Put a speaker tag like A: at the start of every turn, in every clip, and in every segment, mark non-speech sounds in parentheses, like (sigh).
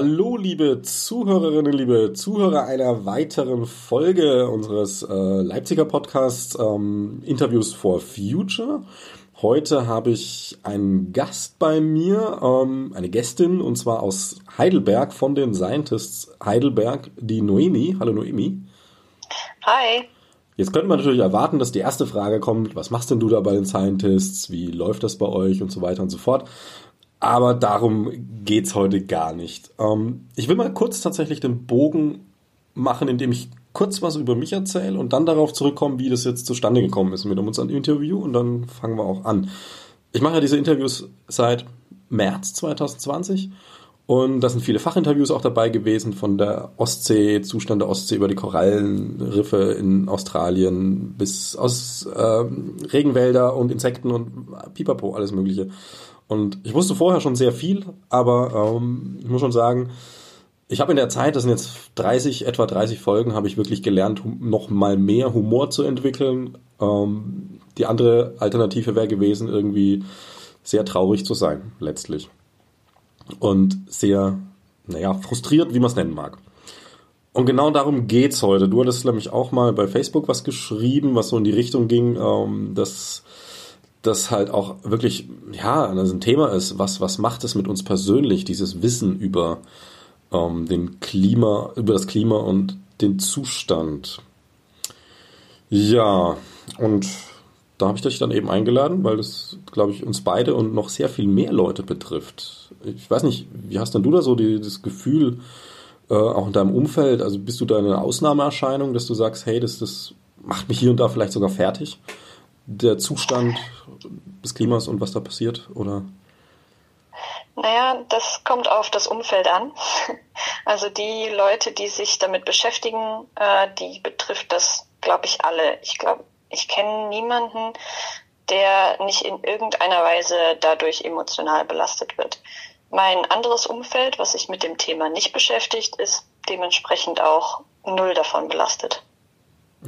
A: Hallo, liebe Zuhörerinnen, liebe Zuhörer einer weiteren Folge unseres äh, Leipziger Podcasts ähm, Interviews for Future. Heute habe ich einen Gast bei mir, ähm, eine Gästin, und zwar aus Heidelberg von den Scientists Heidelberg, die Noemi. Hallo Noemi.
B: Hi.
A: Jetzt könnte man natürlich erwarten, dass die erste Frage kommt, was machst denn du da bei den Scientists, wie läuft das bei euch und so weiter und so fort. Aber darum geht's heute gar nicht. Ähm, ich will mal kurz tatsächlich den Bogen machen, indem ich kurz was über mich erzähle und dann darauf zurückkommen, wie das jetzt zustande gekommen ist mit unserem Interview und dann fangen wir auch an. Ich mache ja diese Interviews seit März 2020 und da sind viele Fachinterviews auch dabei gewesen von der Ostsee, Zustand der Ostsee über die Korallenriffe in Australien bis aus äh, Regenwälder und Insekten und Pipapo, alles Mögliche. Und ich wusste vorher schon sehr viel, aber ähm, ich muss schon sagen, ich habe in der Zeit, das sind jetzt 30, etwa 30 Folgen, habe ich wirklich gelernt, noch mal mehr Humor zu entwickeln. Ähm, die andere Alternative wäre gewesen, irgendwie sehr traurig zu sein, letztlich. Und sehr, naja, frustriert, wie man es nennen mag. Und genau darum geht's heute. Du hattest nämlich auch mal bei Facebook was geschrieben, was so in die Richtung ging, ähm, dass das halt auch wirklich, ja, das ein Thema ist, was, was macht es mit uns persönlich, dieses Wissen über ähm, den Klima, über das Klima und den Zustand. Ja, und da habe ich dich dann eben eingeladen, weil das, glaube ich, uns beide und noch sehr viel mehr Leute betrifft. Ich weiß nicht, wie hast denn du da so die, das Gefühl, äh, auch in deinem Umfeld, also bist du da eine Ausnahmeerscheinung, dass du sagst, hey, das, das macht mich hier und da vielleicht sogar fertig? Der Zustand des Klimas und was da passiert, oder?
B: Naja, das kommt auf das Umfeld an. (laughs) Also die Leute, die sich damit beschäftigen, äh, die betrifft das, glaube ich, alle. Ich glaube, ich kenne niemanden, der nicht in irgendeiner Weise dadurch emotional belastet wird. Mein anderes Umfeld, was sich mit dem Thema nicht beschäftigt, ist dementsprechend auch null davon belastet.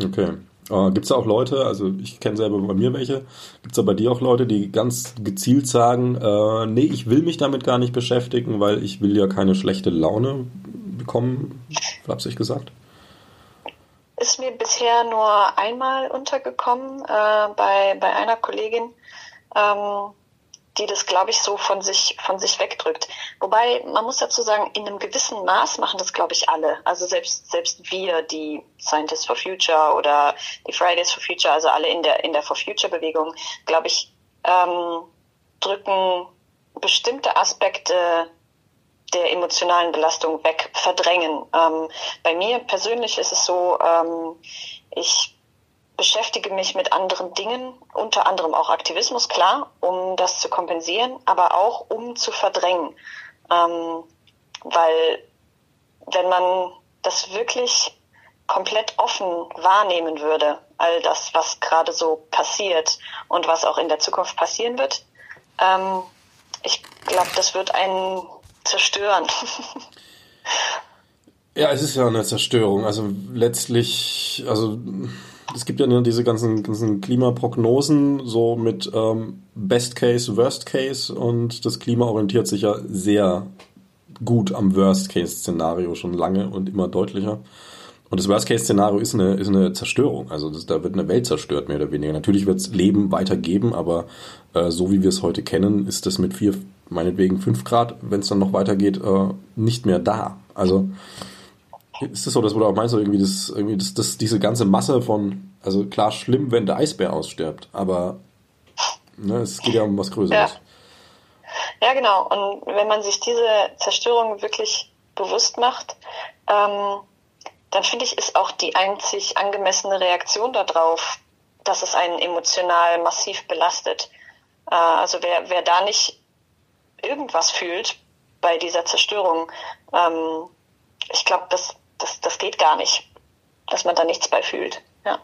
A: Okay. Äh, gibt es auch Leute, also ich kenne selber bei mir welche, gibt es da bei dir auch Leute, die ganz gezielt sagen, äh, nee, ich will mich damit gar nicht beschäftigen, weil ich will ja keine schlechte Laune bekommen, flapsig gesagt?
B: Ist mir bisher nur einmal untergekommen äh, bei, bei einer Kollegin. Ähm, die das, glaube ich, so von sich, von sich wegdrückt. Wobei, man muss dazu sagen, in einem gewissen Maß machen das, glaube ich, alle. Also selbst, selbst wir, die Scientists for Future oder die Fridays for Future, also alle in der, in der For Future Bewegung, glaube ich, ähm, drücken bestimmte Aspekte der emotionalen Belastung weg, verdrängen. Ähm, bei mir persönlich ist es so, ähm, ich beschäftige mich mit anderen Dingen, unter anderem auch Aktivismus, klar, um das zu kompensieren, aber auch um zu verdrängen. Ähm, weil wenn man das wirklich komplett offen wahrnehmen würde, all das, was gerade so passiert und was auch in der Zukunft passieren wird, ähm, ich glaube, das wird einen zerstören. (laughs)
A: ja, es ist ja eine Zerstörung. Also letztlich, also es gibt ja diese ganzen, ganzen Klimaprognosen, so mit ähm, Best Case, Worst Case und das Klima orientiert sich ja sehr gut am Worst Case Szenario schon lange und immer deutlicher. Und das Worst Case Szenario ist eine, ist eine Zerstörung. Also das, da wird eine Welt zerstört, mehr oder weniger. Natürlich wird es Leben weitergeben, aber äh, so wie wir es heute kennen, ist das mit vier, meinetwegen fünf Grad, wenn es dann noch weitergeht, äh, nicht mehr da. Also ist das so, dass du auch meinst, irgendwie, das, irgendwie das, das, diese ganze Masse von, also klar, schlimm, wenn der Eisbär ausstirbt, aber ne, es geht ja um was Größeres.
B: Ja. ja, genau. Und wenn man sich diese Zerstörung wirklich bewusst macht, ähm, dann finde ich, ist auch die einzig angemessene Reaktion darauf, dass es einen emotional massiv belastet. Äh, also wer, wer da nicht irgendwas fühlt bei dieser Zerstörung, ähm, ich glaube, das das, das geht gar nicht, dass man da nichts bei fühlt. Ja.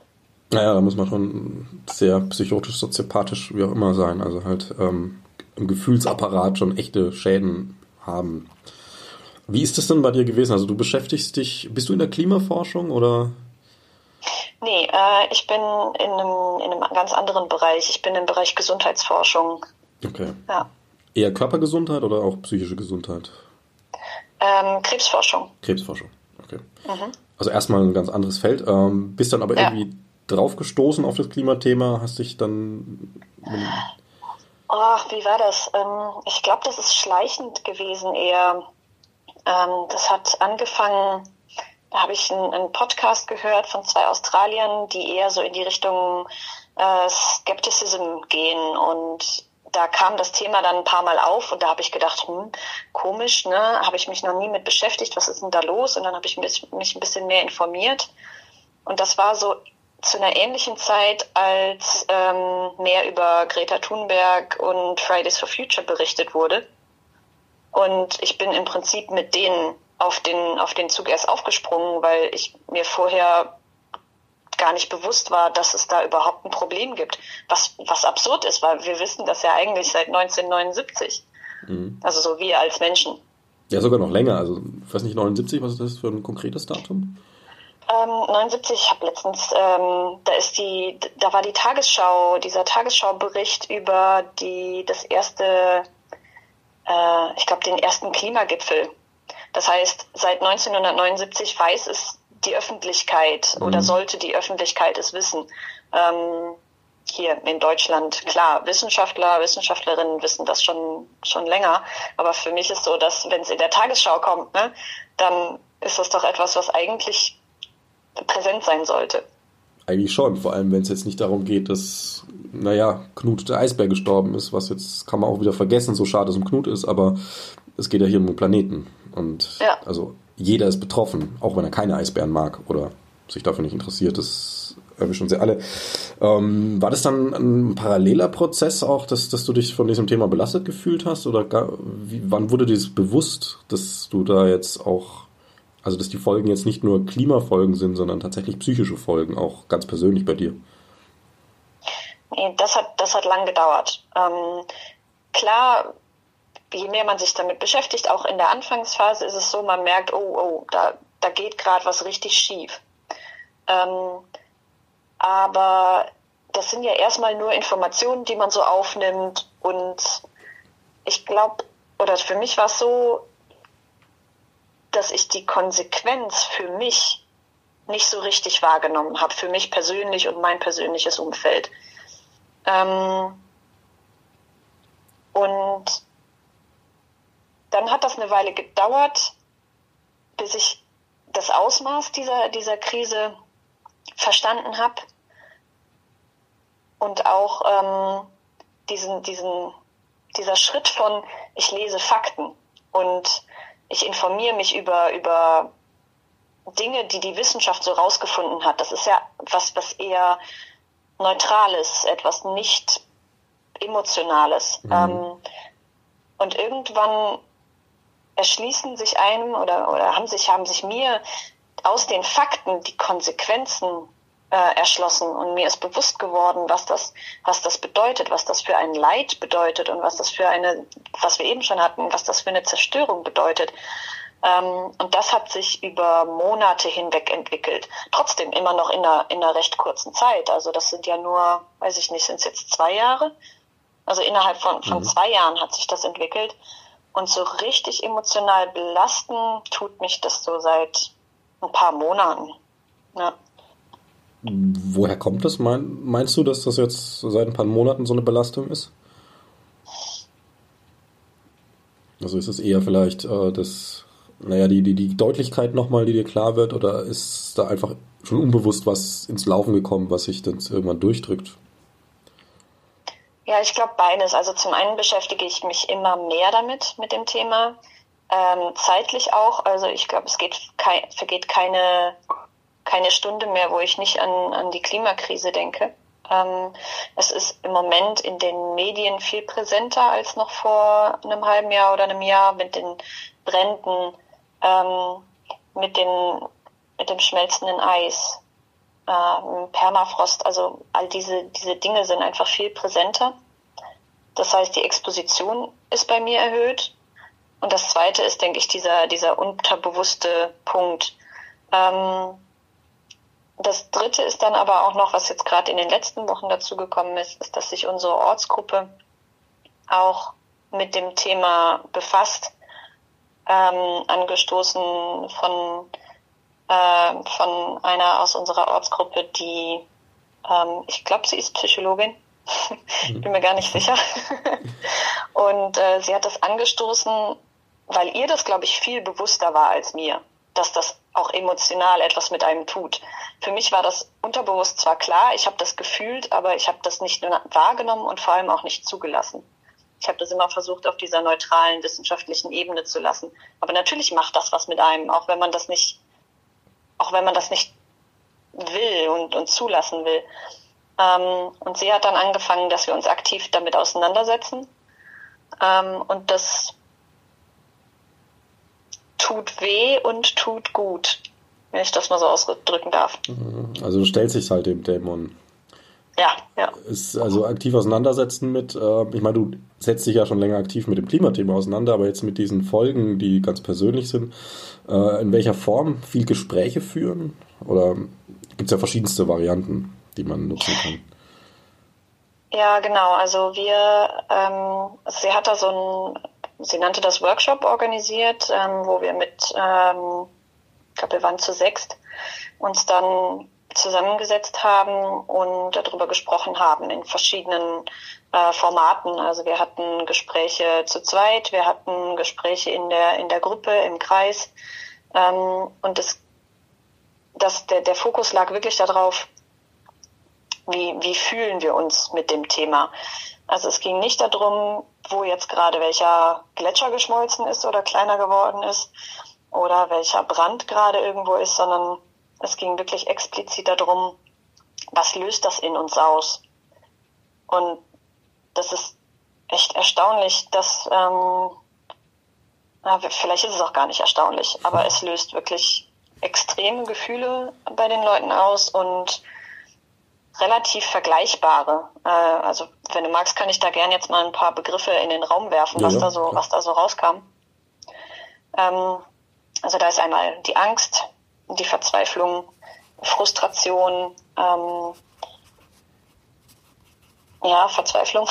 A: Naja, da muss man schon sehr psychotisch, soziopathisch, wie auch immer sein. Also halt ähm, im Gefühlsapparat schon echte Schäden haben. Wie ist das denn bei dir gewesen? Also du beschäftigst dich, bist du in der Klimaforschung oder?
B: Nee, äh, ich bin in einem, in einem ganz anderen Bereich. Ich bin im Bereich Gesundheitsforschung.
A: Okay. Ja. Eher Körpergesundheit oder auch psychische Gesundheit?
B: Ähm, Krebsforschung.
A: Krebsforschung, okay. Mhm. Also erstmal ein ganz anderes Feld. Ähm, bist dann aber ja. irgendwie draufgestoßen auf das Klimathema? Hast dich dann.
B: Oh, wie war das? Ähm, ich glaube, das ist schleichend gewesen eher. Ähm, das hat angefangen, da habe ich einen, einen, Podcast gehört von zwei Australiern, die eher so in die Richtung äh, Skepticism gehen und da kam das Thema dann ein paar Mal auf und da habe ich gedacht, hm, komisch, ne, habe ich mich noch nie mit beschäftigt, was ist denn da los? Und dann habe ich mich, ein bisschen mehr informiert. Und das war so zu einer ähnlichen Zeit, als ähm, mehr über Greta Thunberg und Fridays for Future berichtet wurde. Und ich bin im Prinzip mit denen auf den, auf den Zug erst aufgesprungen, weil ich mir vorher gar nicht bewusst war, dass es da überhaupt ein Problem gibt. Was, was absurd ist, weil wir wissen das ja eigentlich seit 1979. Mhm. Also so wir als Menschen.
A: Ja, sogar noch länger. Also, ich weiß nicht, 79, was ist das für ein konkretes Datum?
B: Ähm, 79, ich habe letztens, ähm, da ist die, da war die Tagesschau, dieser Tagesschaubericht über die, das erste, äh, ich glaube, den ersten Klimagipfel. Das heißt, seit 1979 weiß es die Öffentlichkeit mhm. oder sollte die Öffentlichkeit es wissen. Ähm, hier in Deutschland, klar, Wissenschaftler, Wissenschaftlerinnen wissen das schon, schon länger. Aber für mich ist so, dass wenn es in der Tagesschau kommt, ne, dann ist das doch etwas, was eigentlich präsent sein sollte.
A: Eigentlich schon, vor allem wenn es jetzt nicht darum geht, dass, naja, Knut der Eisbär gestorben ist, was jetzt kann man auch wieder vergessen, so schade es um Knut ist, aber es geht ja hier um den Planeten. Und ja. also jeder ist betroffen, auch wenn er keine Eisbären mag oder sich dafür nicht interessiert. Das erwischen sie alle. Ähm, war das dann ein paralleler Prozess auch, dass, dass du dich von diesem Thema belastet gefühlt hast? Oder gar, wie, wann wurde dir das bewusst, dass du da jetzt auch also, dass die Folgen jetzt nicht nur Klimafolgen sind, sondern tatsächlich psychische Folgen, auch ganz persönlich bei dir.
B: Nee, das hat, das hat lang gedauert. Ähm, klar, je mehr man sich damit beschäftigt, auch in der Anfangsphase ist es so, man merkt, oh, oh, da, da geht gerade was richtig schief. Ähm, aber das sind ja erstmal nur Informationen, die man so aufnimmt und ich glaube, oder für mich war es so, dass ich die Konsequenz für mich nicht so richtig wahrgenommen habe, für mich persönlich und mein persönliches Umfeld. Ähm und dann hat das eine Weile gedauert, bis ich das Ausmaß dieser, dieser Krise verstanden habe und auch ähm, diesen, diesen, dieser Schritt von, ich lese Fakten und ich informiere mich über, über Dinge, die die Wissenschaft so rausgefunden hat. Das ist ja was, was eher Neutrales, etwas nicht Emotionales. Mhm. Ähm, und irgendwann erschließen sich einem oder, oder haben sich, haben sich mir aus den Fakten die Konsequenzen äh, erschlossen und mir ist bewusst geworden, was das, was das bedeutet, was das für ein Leid bedeutet und was das für eine, was wir eben schon hatten, was das für eine Zerstörung bedeutet. Ähm, und das hat sich über Monate hinweg entwickelt. Trotzdem immer noch in einer, in einer recht kurzen Zeit. Also das sind ja nur, weiß ich nicht, sind es jetzt zwei Jahre? Also innerhalb von, von mhm. zwei Jahren hat sich das entwickelt. Und so richtig emotional belasten tut mich das so seit ein paar Monaten. Ja.
A: Woher kommt das? meinst du, dass das jetzt seit ein paar Monaten so eine Belastung ist? Also ist es eher vielleicht äh, das, naja, die, die, die Deutlichkeit nochmal, die dir klar wird, oder ist da einfach schon unbewusst was ins Laufen gekommen, was sich dann irgendwann durchdrückt?
B: Ja, ich glaube beides. Also zum einen beschäftige ich mich immer mehr damit, mit dem Thema. Ähm, zeitlich auch. Also ich glaube, es geht kei vergeht keine keine Stunde mehr, wo ich nicht an, an die Klimakrise denke. Ähm, es ist im Moment in den Medien viel präsenter als noch vor einem halben Jahr oder einem Jahr mit den Bränden, ähm, mit, den, mit dem schmelzenden Eis, äh, Permafrost. Also all diese, diese Dinge sind einfach viel präsenter. Das heißt, die Exposition ist bei mir erhöht. Und das Zweite ist, denke ich, dieser, dieser unterbewusste Punkt. Ähm, das Dritte ist dann aber auch noch, was jetzt gerade in den letzten Wochen dazu gekommen ist, ist, dass sich unsere Ortsgruppe auch mit dem Thema befasst ähm, angestoßen von, äh, von einer aus unserer Ortsgruppe, die, ähm, ich glaube, sie ist Psychologin, (laughs) mhm. bin mir gar nicht sicher. (laughs) Und äh, sie hat das angestoßen, weil ihr das, glaube ich, viel bewusster war als mir, dass das auch emotional etwas mit einem tut. Für mich war das unterbewusst zwar klar, ich habe das gefühlt, aber ich habe das nicht wahrgenommen und vor allem auch nicht zugelassen. Ich habe das immer versucht, auf dieser neutralen wissenschaftlichen Ebene zu lassen. Aber natürlich macht das was mit einem, auch wenn man das nicht, auch wenn man das nicht will und, und zulassen will. Ähm, und sie hat dann angefangen, dass wir uns aktiv damit auseinandersetzen. Ähm, und das tut weh und tut gut, wenn ich das mal so ausdrücken darf.
A: Mhm. Also du stellst dich halt dem Dämon.
B: Ja, ja.
A: Ist also aktiv auseinandersetzen mit, äh, ich meine, du setzt dich ja schon länger aktiv mit dem Klimathema auseinander, aber jetzt mit diesen Folgen, die ganz persönlich sind, äh, in welcher Form viel Gespräche führen? Oder gibt es ja verschiedenste Varianten, die man nutzen kann?
B: Ja, genau. Also wir, ähm, sie hat da so ein, sie nannte das Workshop organisiert, ähm, wo wir mit, ähm, ich glaube, wir waren zu sechst, uns dann zusammengesetzt haben und darüber gesprochen haben in verschiedenen äh, Formaten. Also wir hatten Gespräche zu zweit, wir hatten Gespräche in der in der Gruppe, im Kreis ähm, und das, das der, der Fokus lag wirklich darauf, wie, wie fühlen wir uns mit dem Thema. Also es ging nicht darum, wo jetzt gerade welcher Gletscher geschmolzen ist oder kleiner geworden ist oder welcher Brand gerade irgendwo ist, sondern es ging wirklich explizit darum, was löst das in uns aus? Und das ist echt erstaunlich, dass, ähm, na, vielleicht ist es auch gar nicht erstaunlich, aber es löst wirklich extreme Gefühle bei den Leuten aus und relativ vergleichbare. Äh, also wenn du magst, kann ich da gern jetzt mal ein paar Begriffe in den Raum werfen, ja, was da so, was da so rauskam. Ähm, also da ist einmal die Angst, die Verzweiflung, Frustration, ähm, ja, Verzweiflung.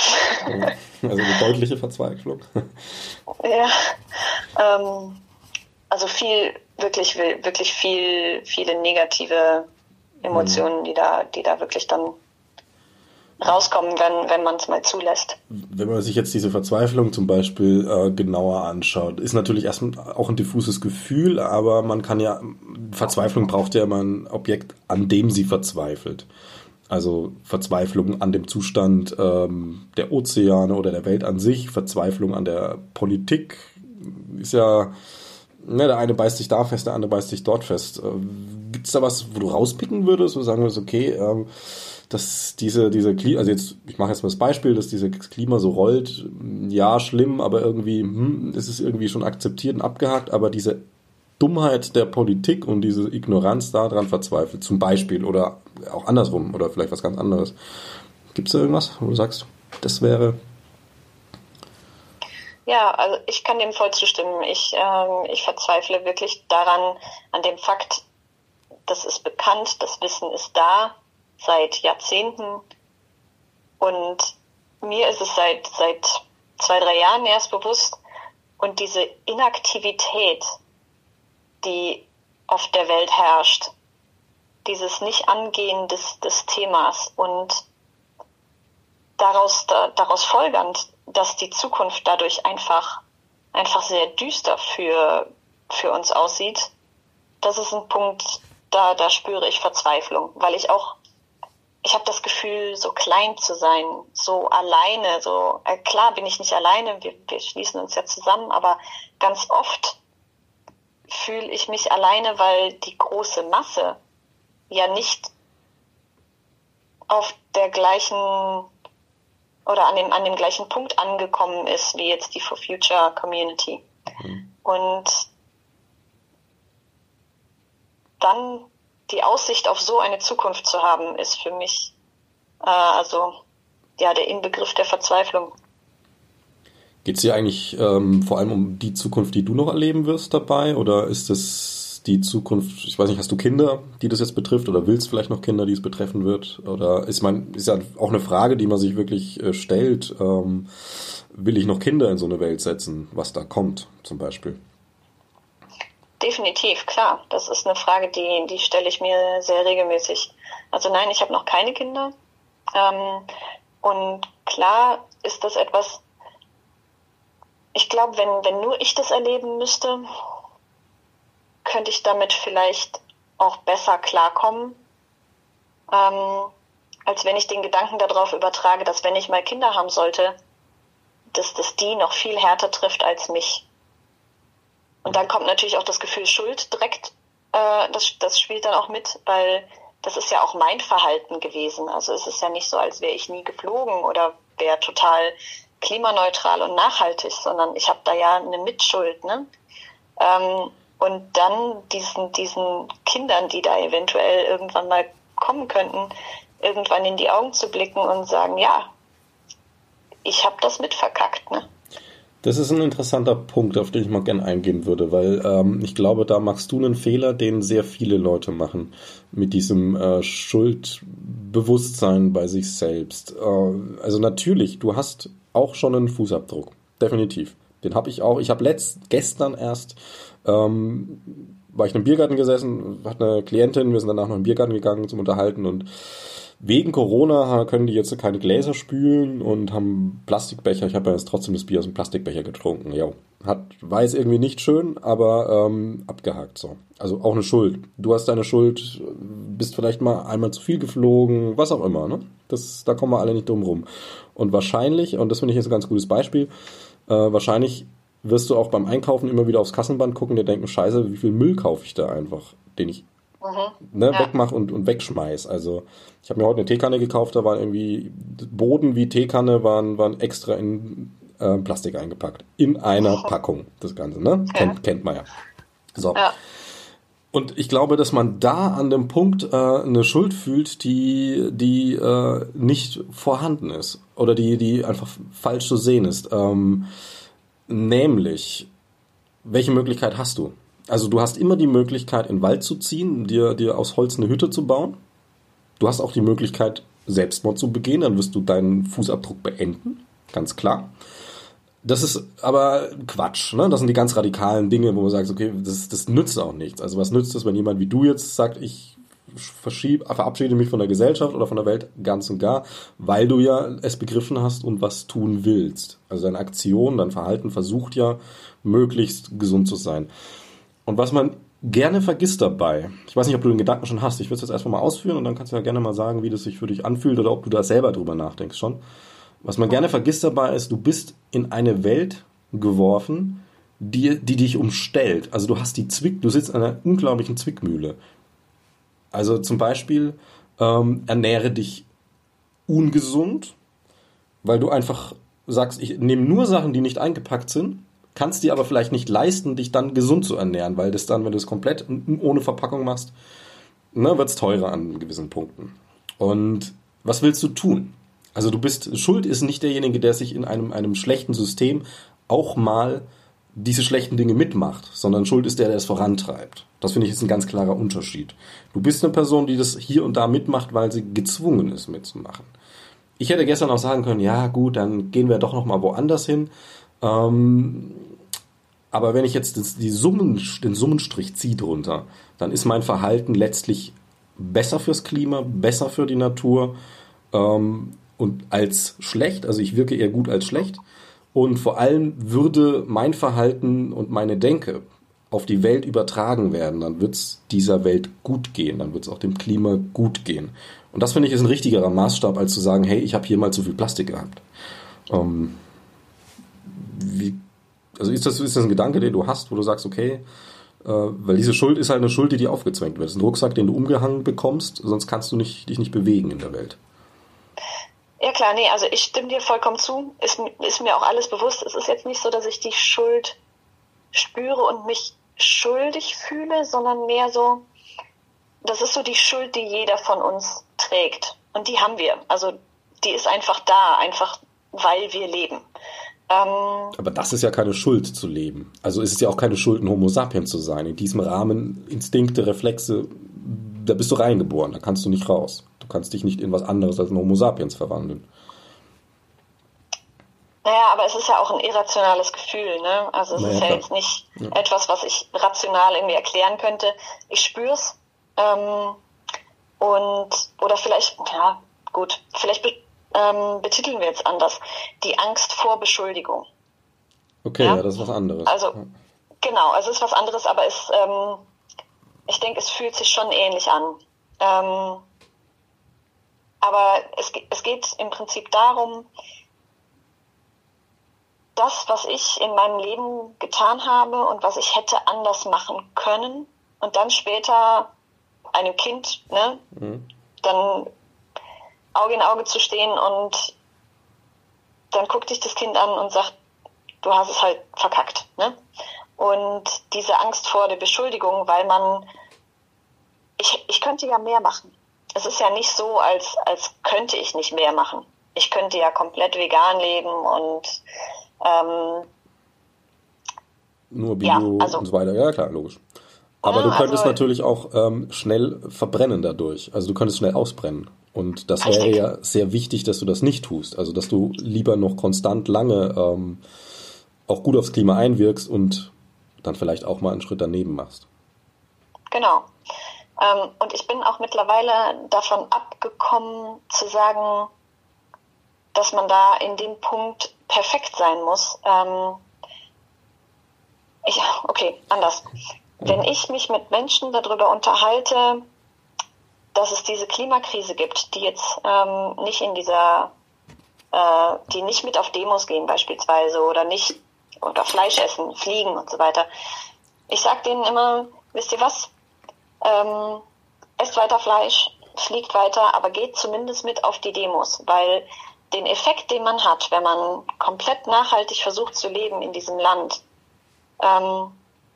A: Also eine deutliche Verzweiflung.
B: ja. Ähm, also viel, wirklich, wirklich viel, viele negative Emotionen, die da, die da wirklich dann rauskommen, wenn, wenn man es mal zulässt.
A: Wenn man sich jetzt diese Verzweiflung zum Beispiel äh, genauer anschaut, ist natürlich erstmal auch ein diffuses Gefühl, aber man kann ja, Verzweiflung braucht ja immer ein Objekt, an dem sie verzweifelt. Also Verzweiflung an dem Zustand ähm, der Ozeane oder der Welt an sich, Verzweiflung an der Politik. Ist ja, ne, der eine beißt sich da fest, der andere beißt sich dort fest. Äh, Gibt es da was, wo du rauspicken würdest, wo du sagen würdest, okay, ähm, dass diese, diese Klima, also jetzt, ich mache jetzt mal das Beispiel, dass diese Klima so rollt, ja, schlimm, aber irgendwie, hm, ist es irgendwie schon akzeptiert und abgehakt, aber diese Dummheit der Politik und diese Ignoranz daran verzweifelt, zum Beispiel, oder auch andersrum, oder vielleicht was ganz anderes. Gibt es da irgendwas, wo du sagst, das wäre
B: ja, also ich kann dem voll zustimmen. Ich, ähm, ich verzweifle wirklich daran, an dem Fakt, das ist bekannt, das Wissen ist da seit Jahrzehnten. Und mir ist es seit, seit zwei, drei Jahren erst bewusst. Und diese Inaktivität, die auf der Welt herrscht, dieses Nicht-Angehen des, des Themas und daraus, da, daraus folgernd, dass die Zukunft dadurch einfach, einfach sehr düster für, für uns aussieht, das ist ein Punkt, da, da spüre ich Verzweiflung, weil ich auch ich habe das Gefühl, so klein zu sein, so alleine, so äh, klar bin ich nicht alleine, wir, wir schließen uns ja zusammen, aber ganz oft fühle ich mich alleine, weil die große Masse ja nicht auf der gleichen oder an dem, an dem gleichen Punkt angekommen ist wie jetzt die For Future Community. Mhm. Und dann die Aussicht auf so eine Zukunft zu haben, ist für mich äh, also ja der Inbegriff der Verzweiflung.
A: Geht es dir eigentlich ähm, vor allem um die Zukunft, die du noch erleben wirst dabei? Oder ist es die Zukunft, ich weiß nicht, hast du Kinder, die das jetzt betrifft? Oder willst vielleicht noch Kinder, die es betreffen wird? Oder ist man, ist ja auch eine Frage, die man sich wirklich äh, stellt. Ähm, will ich noch Kinder in so eine Welt setzen, was da kommt, zum Beispiel?
B: definitiv, klar. Das ist eine Frage, die, die stelle ich mir sehr regelmäßig. Also nein, ich habe noch keine Kinder. Ähm, und klar ist das etwas, ich glaube, wenn, wenn nur ich das erleben müsste, könnte ich damit vielleicht auch besser klarkommen, ähm, als wenn ich den Gedanken darauf übertrage, dass wenn ich mal Kinder haben sollte, dass das die noch viel härter trifft als mich. Und dann kommt natürlich auch das Gefühl Schuld direkt, äh, das, das spielt dann auch mit, weil das ist ja auch mein Verhalten gewesen. Also es ist ja nicht so, als wäre ich nie geflogen oder wäre total klimaneutral und nachhaltig, sondern ich habe da ja eine Mitschuld. Ne? Ähm, und dann diesen, diesen Kindern, die da eventuell irgendwann mal kommen könnten, irgendwann in die Augen zu blicken und sagen, ja, ich habe das mitverkackt. Ne?
A: Das ist ein interessanter Punkt, auf den ich mal gerne eingehen würde, weil ähm, ich glaube, da machst du einen Fehler, den sehr viele Leute machen, mit diesem äh, Schuldbewusstsein bei sich selbst. Äh, also natürlich, du hast auch schon einen Fußabdruck, definitiv. Den habe ich auch. Ich habe gestern erst ähm, war ich in einem Biergarten gesessen, hat eine Klientin, wir sind danach noch in den Biergarten gegangen zum Unterhalten und Wegen Corona können die jetzt keine Gläser spülen und haben Plastikbecher. Ich habe ja jetzt trotzdem das Bier aus dem Plastikbecher getrunken. Jo. Hat, jetzt irgendwie nicht schön, aber ähm, abgehakt so. Also auch eine Schuld. Du hast deine Schuld, bist vielleicht mal einmal zu viel geflogen, was auch immer. Ne? Das, da kommen wir alle nicht drum rum. Und wahrscheinlich, und das finde ich jetzt ein ganz gutes Beispiel, äh, wahrscheinlich wirst du auch beim Einkaufen immer wieder aufs Kassenband gucken, dir denken, scheiße, wie viel Müll kaufe ich da einfach, den ich mhm. ne, ja. wegmache und, und wegschmeiß. Also ich habe mir heute eine Teekanne gekauft, da waren irgendwie Boden wie Teekanne waren, waren extra in äh, Plastik eingepackt. In einer oh. Packung, das Ganze, ne? Ja. Kennt, kennt man ja. So. Ja. Und ich glaube, dass man da an dem Punkt äh, eine Schuld fühlt, die, die äh, nicht vorhanden ist oder die, die einfach falsch zu sehen ist. Ähm, nämlich, welche Möglichkeit hast du? Also du hast immer die Möglichkeit, in den Wald zu ziehen, dir, dir aus Holz eine Hütte zu bauen. Du hast auch die Möglichkeit, Selbstmord zu begehen, dann wirst du deinen Fußabdruck beenden, ganz klar. Das ist aber Quatsch, ne? Das sind die ganz radikalen Dinge, wo man sagt, okay, das, das nützt auch nichts. Also was nützt es, wenn jemand wie du jetzt sagt, ich verschieb, verabschiede mich von der Gesellschaft oder von der Welt ganz und gar, weil du ja es begriffen hast und was tun willst. Also deine Aktion, dein Verhalten versucht ja möglichst gesund zu sein. Und was man gerne vergisst dabei. Ich weiß nicht, ob du den Gedanken schon hast. Ich würde es jetzt erstmal mal ausführen und dann kannst du ja gerne mal sagen, wie das sich für dich anfühlt oder ob du da selber drüber nachdenkst schon. Was man gerne vergisst dabei ist, du bist in eine Welt geworfen, die, die dich umstellt. Also du hast die Zwick, du sitzt an einer unglaublichen Zwickmühle. Also zum Beispiel ähm, ernähre dich ungesund, weil du einfach sagst, ich nehme nur Sachen, die nicht eingepackt sind kannst dir aber vielleicht nicht leisten, dich dann gesund zu ernähren, weil das dann, wenn du es komplett ohne Verpackung machst, ne, wird es teurer an gewissen Punkten. Und was willst du tun? Also du bist, Schuld ist nicht derjenige, der sich in einem, einem schlechten System auch mal diese schlechten Dinge mitmacht, sondern Schuld ist der, der es vorantreibt. Das finde ich ist ein ganz klarer Unterschied. Du bist eine Person, die das hier und da mitmacht, weil sie gezwungen ist mitzumachen. Ich hätte gestern auch sagen können, ja gut, dann gehen wir doch noch mal woanders hin. Ähm, aber wenn ich jetzt das, die Summen, den Summenstrich ziehe drunter, dann ist mein Verhalten letztlich besser fürs Klima, besser für die Natur ähm, und als schlecht. Also ich wirke eher gut als schlecht. Und vor allem würde mein Verhalten und meine Denke auf die Welt übertragen werden, dann wird es dieser Welt gut gehen, dann wird es auch dem Klima gut gehen. Und das finde ich ist ein richtigerer Maßstab, als zu sagen, hey, ich habe hier mal zu viel Plastik gehabt. Ähm, wie, also ist das, ist das ein Gedanke, den du hast, wo du sagst, okay, äh, weil diese Schuld ist halt eine Schuld, die dir aufgezwängt wird. Das ist ein Rucksack, den du umgehangen bekommst, sonst kannst du nicht, dich nicht bewegen in der Welt.
B: Ja klar, nee, also ich stimme dir vollkommen zu. Ist, ist mir auch alles bewusst. Es ist jetzt nicht so, dass ich die Schuld spüre und mich schuldig fühle, sondern mehr so, das ist so die Schuld, die jeder von uns trägt. Und die haben wir. Also die ist einfach da, einfach weil wir leben.
A: Ähm, Aber das ist ja keine Schuld zu leben. Also ist es ja auch keine Schuld, ein Homo sapiens zu sein. In diesem Rahmen Instinkte, Reflexe, da bist du reingeboren, da kannst du nicht raus. Du kannst dich nicht in was anderes als ein Homo sapiens verwandeln.
B: Naja, aber es ist ja auch ein irrationales Gefühl, ne? Also es naja, ist ja klar. jetzt nicht ja. etwas, was ich rational irgendwie erklären könnte. Ich spür's. Ähm, und oder vielleicht, ja, gut, vielleicht ähm, betiteln wir jetzt anders. Die Angst vor Beschuldigung.
A: Okay, ja, ja das ist was anderes.
B: Also genau, also es ist was anderes, aber es, ähm, ich denke, es fühlt sich schon ähnlich an. Ähm, aber es, es geht im Prinzip darum, das, was ich in meinem Leben getan habe und was ich hätte anders machen können und dann später einem Kind, ne, mhm. dann Auge in Auge zu stehen und dann guckt dich das Kind an und sagt, du hast es halt verkackt, ne? Und diese Angst vor der Beschuldigung, weil man, ich, ich könnte ja mehr machen. Es ist ja nicht so, als, als könnte ich nicht mehr machen. Ich könnte ja komplett vegan leben und ähm,
A: nur Bio ja, also, und so weiter. Ja, klar, logisch. Aber ja, du könntest also, natürlich auch ähm, schnell verbrennen dadurch. Also du könntest schnell ausbrennen. Und das wäre ja sehr wichtig, dass du das nicht tust. Also dass du lieber noch konstant lange ähm, auch gut aufs Klima einwirkst und dann vielleicht auch mal einen Schritt daneben machst.
B: Genau. Ähm, und ich bin auch mittlerweile davon abgekommen zu sagen, dass man da in dem Punkt perfekt sein muss. Ähm, ich, okay, anders. Wenn ich mich mit Menschen darüber unterhalte, dass es diese Klimakrise gibt, die jetzt ähm, nicht in dieser, äh, die nicht mit auf Demos gehen beispielsweise oder nicht oder Fleisch essen, fliegen und so weiter. Ich sag denen immer, wisst ihr was? Ähm, esst weiter Fleisch, fliegt weiter, aber geht zumindest mit auf die Demos, weil den Effekt, den man hat, wenn man komplett nachhaltig versucht zu leben in diesem Land, ähm,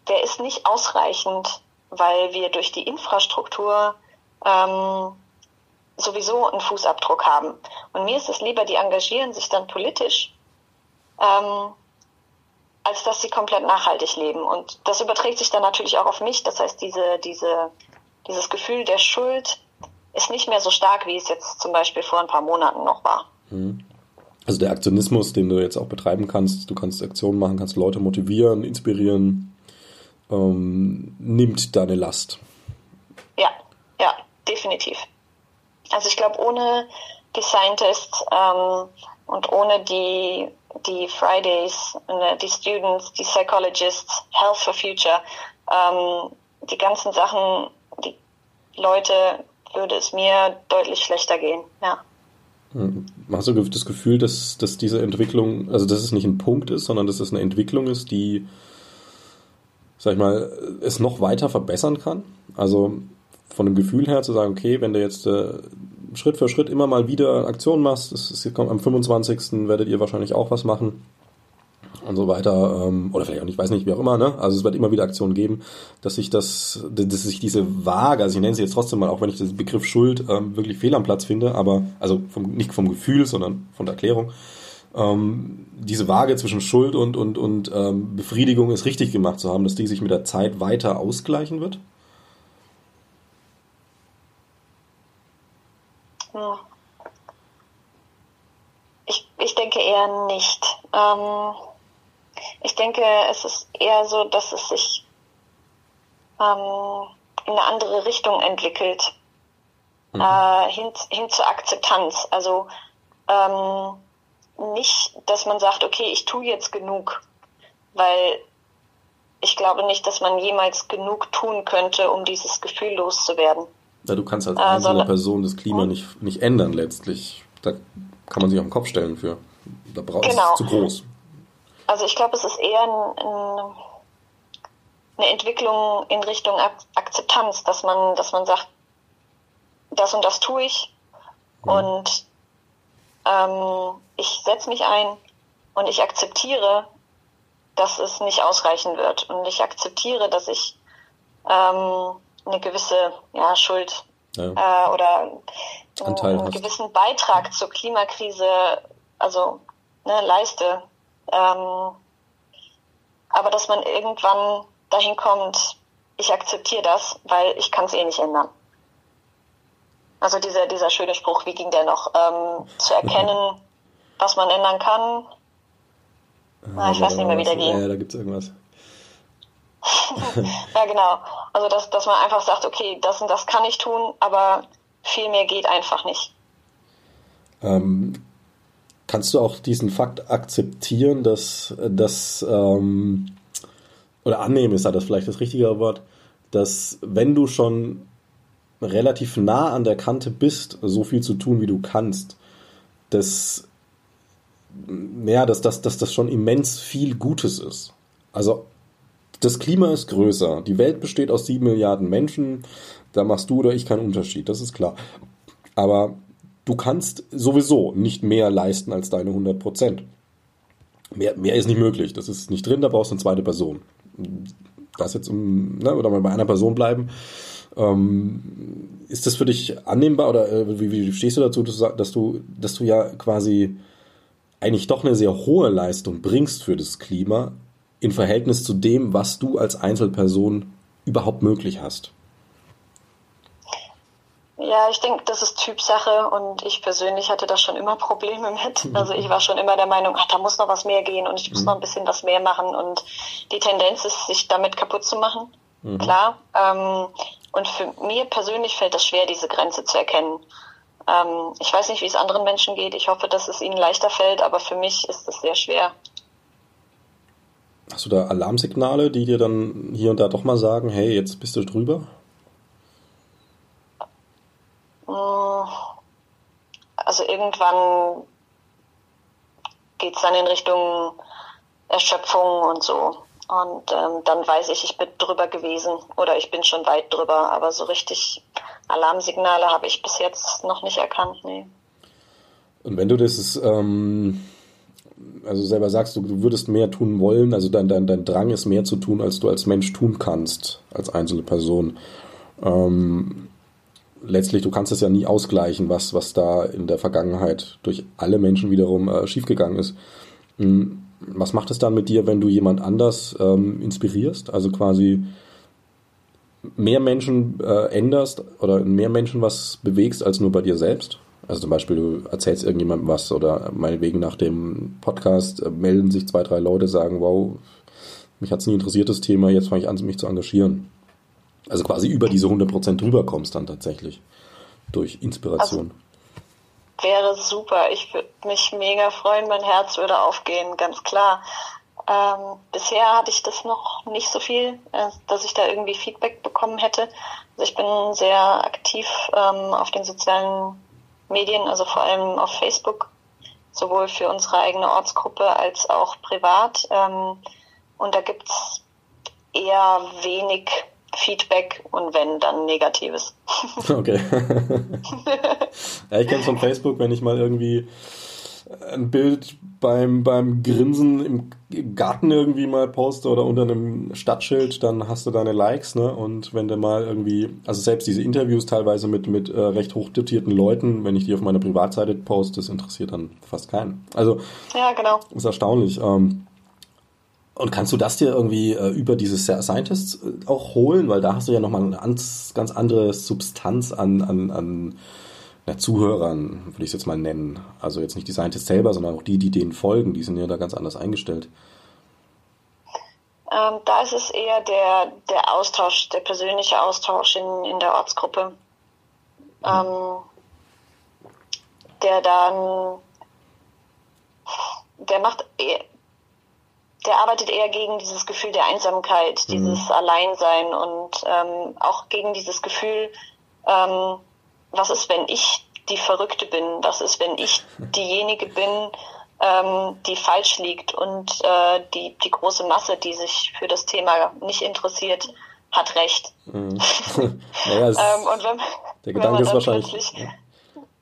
B: der ist nicht ausreichend, weil wir durch die Infrastruktur ähm, sowieso einen Fußabdruck haben. Und mir ist es lieber, die engagieren sich dann politisch, ähm, als dass sie komplett nachhaltig leben. Und das überträgt sich dann natürlich auch auf mich. Das heißt, diese, diese, dieses Gefühl der Schuld ist nicht mehr so stark, wie es jetzt zum Beispiel vor ein paar Monaten noch war.
A: Mhm. Also der Aktionismus, den du jetzt auch betreiben kannst, du kannst Aktionen machen, kannst Leute motivieren, inspirieren, ähm, nimmt deine Last.
B: Ja, ja, definitiv. Also ich glaube, ohne die Scientists ähm, und ohne die, die Fridays, ne, die Students, die Psychologists, Health for Future, ähm, die ganzen Sachen, die Leute, würde es mir deutlich schlechter gehen, ja.
A: Hm. Hast du das Gefühl, dass, dass diese Entwicklung, also dass es nicht ein Punkt ist, sondern dass es eine Entwicklung ist, die, sag ich mal, es noch weiter verbessern kann? Also von dem Gefühl her zu sagen, okay, wenn du jetzt äh, Schritt für Schritt immer mal wieder Aktionen machst, das ist, am 25. werdet ihr wahrscheinlich auch was machen, und so weiter, ähm, oder vielleicht auch nicht, weiß nicht, wie auch immer, ne? Also es wird immer wieder Aktionen geben, dass sich das, dass sich diese Waage, also ich nenne sie jetzt trotzdem mal, auch wenn ich den Begriff Schuld ähm, wirklich fehl am Platz finde, aber also vom, nicht vom Gefühl, sondern von der Erklärung, ähm, diese Waage zwischen Schuld und, und, und ähm, Befriedigung ist richtig gemacht zu haben, dass die sich mit der Zeit weiter ausgleichen wird?
B: Ich, ich denke eher nicht. Ähm, ich denke, es ist eher so, dass es sich ähm, in eine andere Richtung entwickelt, mhm. äh, hin, hin zur Akzeptanz. Also ähm, nicht, dass man sagt, okay, ich tue jetzt genug, weil ich glaube nicht, dass man jemals genug tun könnte, um dieses Gefühl loszuwerden.
A: Ja, du kannst als äh, einzelne Person das Klima hm? nicht, nicht ändern letztlich. Da kann man sich auf den Kopf stellen für. Da braucht genau. es zu groß.
B: Also ich glaube, es ist eher ein, ein, eine Entwicklung in Richtung Akzeptanz, dass man, dass man sagt, das und das tue ich mhm. und ähm, ich setze mich ein und ich akzeptiere, dass es nicht ausreichen wird und ich akzeptiere, dass ich ähm, eine gewisse ja, Schuld ja. Äh, oder einen hast. gewissen Beitrag zur Klimakrise also ne, leiste ähm, aber dass man irgendwann dahin kommt, ich akzeptiere das, weil ich kann es eh nicht ändern. Also dieser, dieser schöne Spruch, wie ging der noch? Ähm, zu erkennen, (laughs) was man ändern kann Ah, ich weiß nicht mehr, wie der ging.
A: Ja, da gibt es irgendwas. (laughs)
B: ja, genau. Also, dass, dass man einfach sagt, okay, das und das kann ich tun, aber viel mehr geht einfach nicht.
A: Ähm, kannst du auch diesen Fakt akzeptieren, dass, dass ähm, oder annehmen ist da das vielleicht das richtige Wort, dass wenn du schon relativ nah an der Kante bist, so viel zu tun, wie du kannst, dass, ja, dass, dass, dass das schon immens viel Gutes ist. Also das Klima ist größer. Die Welt besteht aus sieben Milliarden Menschen. Da machst du oder ich keinen Unterschied, das ist klar. Aber du kannst sowieso nicht mehr leisten als deine 100 Prozent. Mehr, mehr ist nicht möglich. Das ist nicht drin, da brauchst du eine zweite Person. Das jetzt um, ne, oder mal bei einer Person bleiben. Ähm, ist das für dich annehmbar oder äh, wie, wie, stehst du dazu, dass du, dass du ja quasi eigentlich doch eine sehr hohe Leistung bringst für das Klima im Verhältnis zu dem, was du als Einzelperson überhaupt möglich hast?
B: Ja, ich denke, das ist Typsache und ich persönlich hatte da schon immer Probleme mit. (laughs) Also ich war schon immer der Meinung, ach, da muss noch was mehr gehen und ich muss mhm. noch ein bisschen was mehr machen und die Tendenz ist, sich damit kaputt zu machen. Mhm. Klar. Ähm, und für mir persönlich fällt es schwer, diese Grenze zu erkennen. Ähm, ich weiß nicht, wie es anderen Menschen geht. Ich hoffe, dass es ihnen leichter fällt, aber für mich ist es sehr schwer.
A: Hast du da Alarmsignale, die dir dann hier und da doch mal sagen, hey, jetzt bist du drüber?
B: Hm, also irgendwann geht es dann in Richtung Erschöpfung und so. Und ähm, dann weiß ich, ich bin drüber gewesen oder ich bin schon weit drüber. Aber so richtig Alarmsignale habe ich bis jetzt noch nicht erkannt, nee.
A: Und wenn du das ähm, also selber sagst, du, du würdest mehr tun wollen, also dein, dein, dein Drang ist mehr zu tun, als du als Mensch tun kannst, als einzelne Person. Ähm, letztlich, du kannst es ja nie ausgleichen, was, was da in der Vergangenheit durch alle Menschen wiederum äh, schiefgegangen ist. Hm, was macht es dann mit dir, wenn du jemand anders ähm, inspirierst? Also quasi mehr Menschen äh, änderst oder mehr Menschen was bewegst als nur bei dir selbst? Also zum Beispiel, du erzählst irgendjemandem was oder meinetwegen nach dem Podcast äh, melden sich zwei, drei Leute, sagen, wow, mich hat es nie interessiert, das Thema, jetzt fange ich an, mich zu engagieren. Also quasi über diese 100% drüber kommst dann tatsächlich durch Inspiration.
B: Also, wäre super. Ich würde mich mega freuen, mein Herz würde aufgehen, ganz klar. Ähm, bisher hatte ich das noch nicht so viel, äh, dass ich da irgendwie Feedback bekommen hätte. Also ich bin sehr aktiv ähm, auf den sozialen Medien, also vor allem auf Facebook, sowohl für unsere eigene Ortsgruppe als auch privat. Ähm, und da gibt's eher wenig Feedback und wenn, dann Negatives. (laughs)
A: Okay. (laughs) ja, ich kenne es von Facebook, wenn ich mal irgendwie ein Bild beim, beim Grinsen im Garten irgendwie mal poste oder unter einem Stadtschild, dann hast du deine Likes, ne? Und wenn du mal irgendwie, also selbst diese Interviews teilweise mit, mit äh, recht hochdotierten Leuten, wenn ich die auf meiner Privatseite poste, das interessiert dann fast keinen. Also,
B: ja, genau.
A: Ist erstaunlich. Ähm, und kannst du das dir irgendwie äh, über diese Scientists äh, auch holen? Weil da hast du ja nochmal eine ganz, ganz andere Substanz an, an, an na, Zuhörern, würde ich es jetzt mal nennen. Also jetzt nicht die Scientists selber, sondern auch die, die denen folgen, die sind ja da ganz anders eingestellt.
B: Ähm, da ist es eher der, der Austausch, der persönliche Austausch in, in der Ortsgruppe. Mhm. Ähm, der dann, der macht der arbeitet eher gegen dieses Gefühl der Einsamkeit, mhm. dieses Alleinsein und ähm, auch gegen dieses Gefühl, ähm, was ist, wenn ich die Verrückte bin? Was ist, wenn ich diejenige bin, ähm, die falsch liegt und äh, die, die große Masse, die sich für das Thema nicht interessiert, hat recht. Mhm. (laughs)
A: naja, ähm, und wenn, der Gedanke ist wahrscheinlich.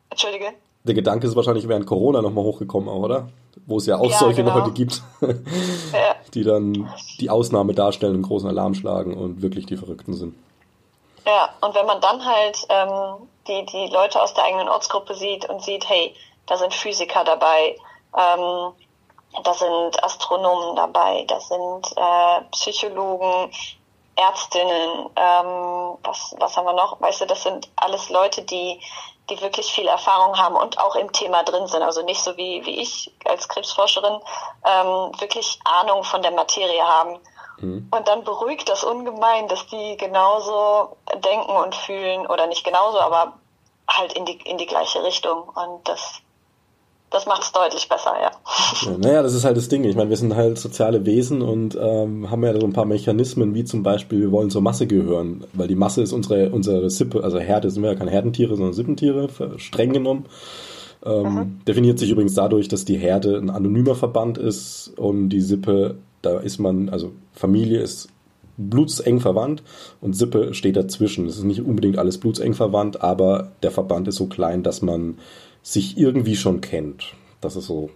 A: Entschuldige. Der Gedanke ist wahrscheinlich während Corona nochmal hochgekommen, auch, oder? wo es ja auch ja, solche genau. Leute gibt, (laughs) ja. (laughs) die dann die Ausnahme darstellen, einen großen Alarm schlagen und wirklich die Verrückten sind.
B: Ja, und wenn man dann halt ähm, die, die Leute aus der eigenen Ortsgruppe sieht und sieht, hey, da sind Physiker dabei, ähm, da sind Astronomen dabei, da sind äh, Psychologen, Ärztinnen, ähm, was, was haben wir noch? Weißt du, das sind alles Leute, die die wirklich viel Erfahrung haben und auch im Thema drin sind. Also nicht so wie, wie ich als Krebsforscherin ähm, wirklich Ahnung von der Materie haben. Mhm. Und dann beruhigt das ungemein, dass die genauso denken und fühlen oder nicht genauso, aber halt in die, in die gleiche Richtung. Und das das macht es deutlich besser, ja. ja.
A: Naja, das ist halt das Ding. Ich meine, wir sind halt soziale Wesen und ähm, haben ja so ein paar Mechanismen, wie zum Beispiel, wir wollen zur Masse gehören, weil die Masse ist unsere, unsere Sippe, also Herde sind wir ja keine Herdentiere, sondern Sippentiere, streng genommen. Ähm, mhm. Definiert sich übrigens dadurch, dass die Herde ein anonymer Verband ist und die Sippe, da ist man, also Familie ist blutseng verwandt und Sippe steht dazwischen. Es ist nicht unbedingt alles blutseng verwandt, aber der Verband ist so klein, dass man sich irgendwie schon kennt. Das ist so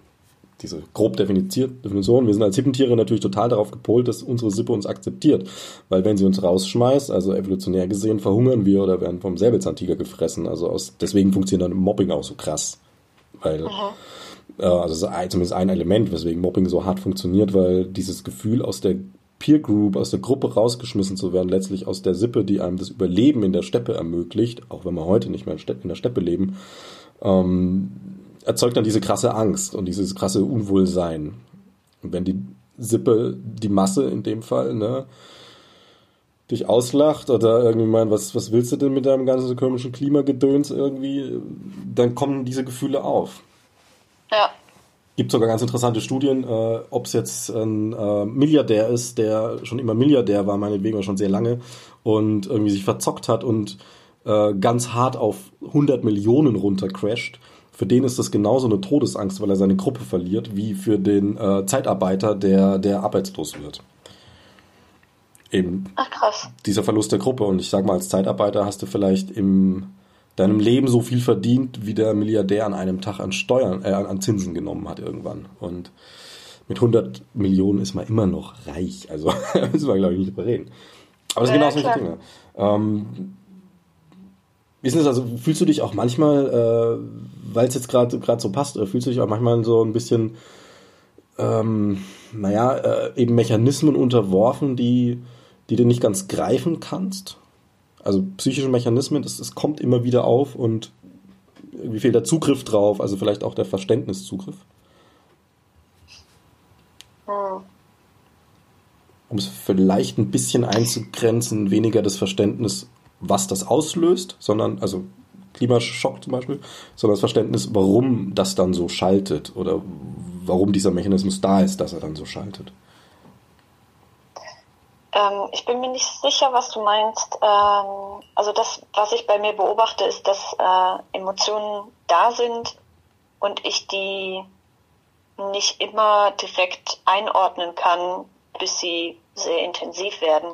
A: diese grob Definition. Wir sind als Sippentiere natürlich total darauf gepolt, dass unsere Sippe uns akzeptiert. Weil wenn sie uns rausschmeißt, also evolutionär gesehen, verhungern wir oder werden vom Säbelzahntiger gefressen. Also aus, deswegen funktioniert dann Mobbing auch so krass. Weil, äh, also das ist zumindest ein Element, weswegen Mobbing so hart funktioniert, weil dieses Gefühl aus der Peer Group, aus der Gruppe rausgeschmissen zu werden, letztlich aus der Sippe, die einem das Überleben in der Steppe ermöglicht, auch wenn wir heute nicht mehr in der Steppe leben, ähm, erzeugt dann diese krasse Angst und dieses krasse Unwohlsein. Und wenn die Sippe, die Masse in dem Fall, ne, dich auslacht oder irgendwie meint, was, was willst du denn mit deinem ganzen komischen Klimagedöns irgendwie, dann kommen diese Gefühle auf.
B: Ja.
A: Gibt sogar ganz interessante Studien, äh, ob es jetzt ein äh, Milliardär ist, der schon immer Milliardär war, meinetwegen schon sehr lange, und irgendwie sich verzockt hat und äh, ganz hart auf 100 Millionen runtercrasht, für den ist das genauso eine Todesangst, weil er seine Gruppe verliert, wie für den äh, Zeitarbeiter, der, der arbeitslos wird. Eben
B: Ach, krass.
A: dieser Verlust der Gruppe. Und ich sag mal, als Zeitarbeiter hast du vielleicht in deinem Leben so viel verdient, wie der Milliardär an einem Tag an Steuern, äh, an Zinsen genommen hat irgendwann. Und mit 100 Millionen ist man immer noch reich. Also (laughs) müssen wir, glaube ich, nicht drüber reden. Aber das sind genau solche Dinge. Ähm, ist das also? Fühlst du dich auch manchmal, äh, weil es jetzt gerade gerade so passt, äh, fühlst du dich auch manchmal so ein bisschen, ähm, naja, äh, eben Mechanismen unterworfen, die, die du nicht ganz greifen kannst? Also psychische Mechanismen, das, das kommt immer wieder auf und wie fehlt der Zugriff drauf, also vielleicht auch der Verständniszugriff? Um es vielleicht ein bisschen einzugrenzen, weniger das Verständnis was das auslöst, sondern, also Klimaschock zum Beispiel, sondern das Verständnis, warum das dann so schaltet oder warum dieser Mechanismus da ist, dass er dann so schaltet.
B: Ähm, ich bin mir nicht sicher, was du meinst. Ähm, also das, was ich bei mir beobachte, ist, dass äh, Emotionen da sind und ich die nicht immer direkt einordnen kann, bis sie sehr intensiv werden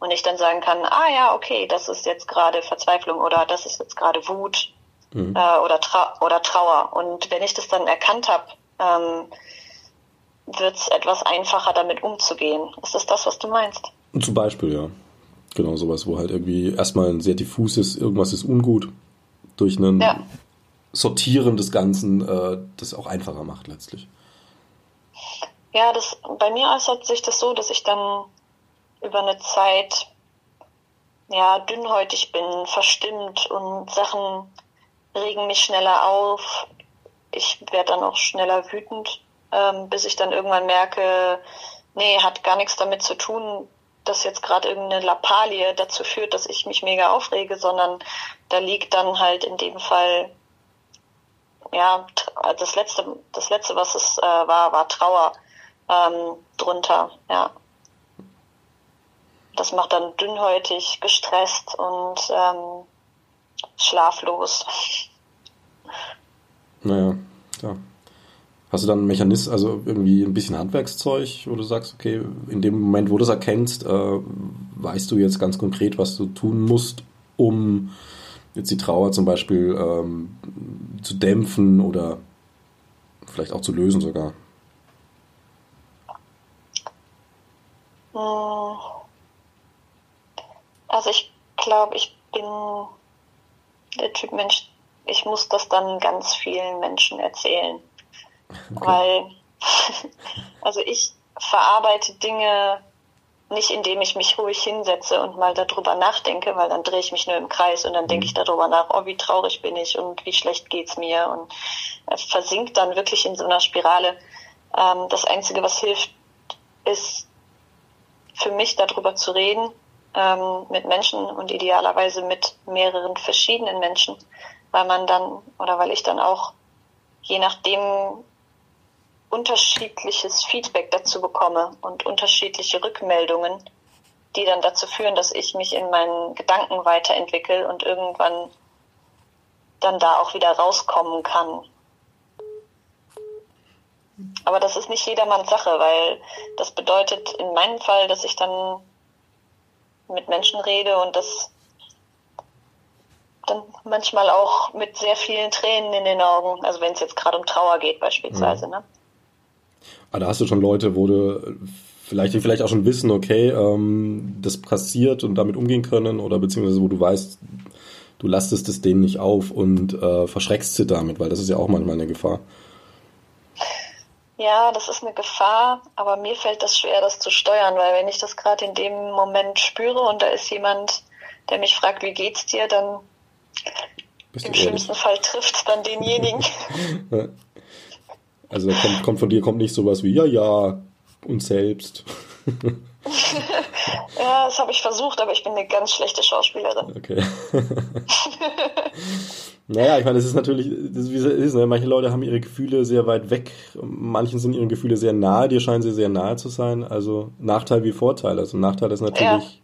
B: und ich dann sagen kann, ah ja, okay, das ist jetzt gerade Verzweiflung oder das ist jetzt gerade Wut mhm. äh, oder, Tra oder Trauer. Und wenn ich das dann erkannt habe, ähm, wird es etwas einfacher damit umzugehen. Ist das das, was du meinst?
A: Zum Beispiel, ja. Genau, sowas, wo halt irgendwie erstmal ein sehr diffuses, irgendwas ist ungut, durch ein ja. Sortieren des Ganzen äh, das auch einfacher macht letztlich.
B: Ja, das, bei mir äußert sich das so, dass ich dann über eine Zeit ja dünnhäutig bin, verstimmt und Sachen regen mich schneller auf. Ich werde dann auch schneller wütend, ähm, bis ich dann irgendwann merke, nee, hat gar nichts damit zu tun, dass jetzt gerade irgendeine Lappalie dazu führt, dass ich mich mega aufrege, sondern da liegt dann halt in dem Fall ja das letzte das letzte was es äh, war war Trauer ähm, drunter ja das macht dann dünnhäutig, gestresst und ähm, schlaflos.
A: Naja, ja. Hast du dann einen Mechanismus, also irgendwie ein bisschen Handwerkszeug, wo du sagst, okay, in dem Moment, wo du es erkennst, äh, weißt du jetzt ganz konkret, was du tun musst, um jetzt die Trauer zum Beispiel ähm, zu dämpfen oder vielleicht auch zu lösen sogar?
B: Hm. Also ich glaube, ich bin der Typ Mensch, ich muss das dann ganz vielen Menschen erzählen. Okay. Weil, (laughs) also ich verarbeite Dinge nicht indem ich mich ruhig hinsetze und mal darüber nachdenke, weil dann drehe ich mich nur im Kreis und dann denke ich darüber nach, oh, wie traurig bin ich und wie schlecht geht's mir und versinkt dann wirklich in so einer Spirale. Ähm, das Einzige, was hilft, ist für mich darüber zu reden ähm, mit Menschen und idealerweise mit mehreren verschiedenen Menschen, weil man dann oder weil ich dann auch je nachdem unterschiedliches Feedback dazu bekomme und unterschiedliche Rückmeldungen, die dann dazu führen, dass ich mich in meinen Gedanken weiterentwickle und irgendwann dann da auch wieder rauskommen kann. Aber das ist nicht jedermanns Sache, weil das bedeutet in meinem Fall, dass ich dann mit Menschen rede und das dann manchmal auch mit sehr vielen Tränen in den Augen, also wenn es jetzt gerade um Trauer geht beispielsweise. Mhm. Ne?
A: Aber ah, da hast du schon Leute, wo du vielleicht, die vielleicht auch schon wissen, okay, ähm, das passiert und damit umgehen können oder beziehungsweise wo du weißt, du lastest es denen nicht auf und äh, verschreckst sie damit, weil das ist ja auch manchmal eine Gefahr.
B: Ja, das ist eine Gefahr, aber mir fällt das schwer, das zu steuern, weil wenn ich das gerade in dem Moment spüre und da ist jemand, der mich fragt, wie geht's dir, dann im schlimmsten Fall trifft es dann denjenigen. (laughs)
A: Also kommt, kommt von dir kommt nicht sowas wie, ja, ja, uns selbst. (laughs)
B: ja, das habe ich versucht, aber ich bin eine ganz schlechte Schauspielerin.
A: Okay. (laughs) naja, ich meine, es ist natürlich, das ist, wie es ist, ne? manche Leute haben ihre Gefühle sehr weit weg, manchen sind ihre Gefühle sehr nahe, dir scheinen sie sehr nahe zu sein. Also Nachteil wie Vorteil. Also Nachteil ist natürlich, ja.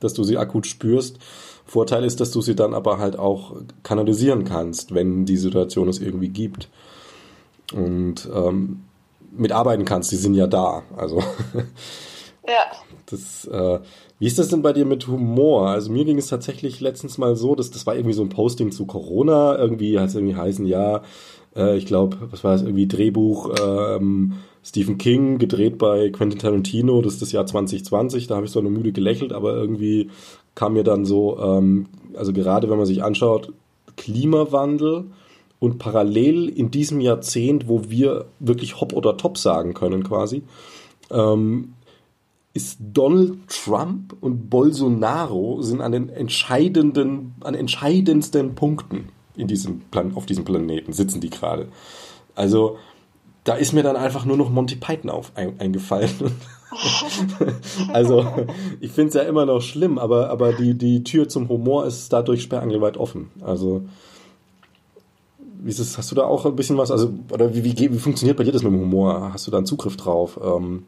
A: dass du sie akut spürst. Vorteil ist, dass du sie dann aber halt auch kanalisieren kannst, wenn die Situation es irgendwie gibt und ähm, mitarbeiten kannst. Die sind ja da. Also (laughs)
B: ja.
A: Das, äh, wie ist das denn bei dir mit Humor? Also mir ging es tatsächlich letztens mal so, dass das war irgendwie so ein Posting zu Corona. Irgendwie hat es irgendwie heißen, ja, äh, ich glaube, was war das irgendwie Drehbuch ähm, Stephen King gedreht bei Quentin Tarantino. Das ist das Jahr 2020. Da habe ich so eine müde gelächelt, aber irgendwie kam mir dann so, ähm, also gerade wenn man sich anschaut, Klimawandel und parallel in diesem Jahrzehnt, wo wir wirklich hopp oder top sagen können quasi, ähm, ist Donald Trump und Bolsonaro sind an den entscheidenden, an entscheidendsten Punkten in diesem Plan, auf diesem Planeten sitzen die gerade. Also da ist mir dann einfach nur noch Monty Python auf, ein, eingefallen. (laughs) also ich finde es ja immer noch schlimm, aber, aber die, die Tür zum Humor ist dadurch sperrangelweit offen. Also wie es, hast du da auch ein bisschen was, also, oder wie, wie, wie funktioniert bei dir das mit dem Humor? Hast du da einen Zugriff drauf? Ähm,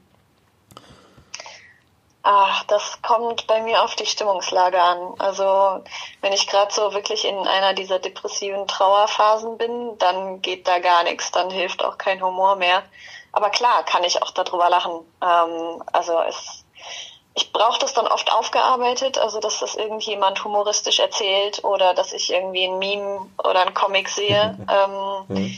B: Ach, das kommt bei mir auf die Stimmungslage an. Also wenn ich gerade so wirklich in einer dieser depressiven Trauerphasen bin, dann geht da gar nichts, dann hilft auch kein Humor mehr. Aber klar, kann ich auch darüber lachen. Ähm, also es ich brauche das dann oft aufgearbeitet, also dass das irgendjemand humoristisch erzählt oder dass ich irgendwie ein Meme oder ein Comic sehe. (laughs) ähm, mhm.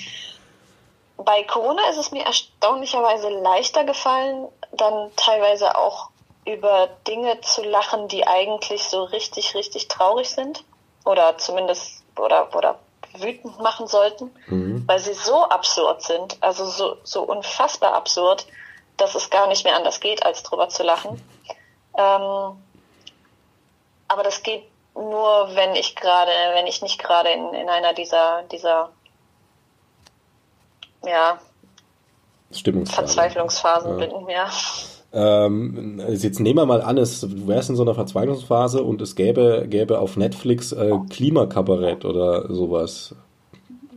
B: Bei Corona ist es mir erstaunlicherweise leichter gefallen, dann teilweise auch über Dinge zu lachen, die eigentlich so richtig, richtig traurig sind oder zumindest oder, oder wütend machen sollten, mhm. weil sie so absurd sind, also so, so unfassbar absurd, dass es gar nicht mehr anders geht, als drüber zu lachen. Ähm, aber das geht nur, wenn ich gerade, wenn ich nicht gerade in, in einer dieser, dieser ja, Verzweiflungsphasen ja. bin, ja.
A: Ähm, jetzt nehmen wir mal an, es, du wärst in so einer Verzweiflungsphase und es gäbe, gäbe auf Netflix äh, Klimakabarett oder sowas.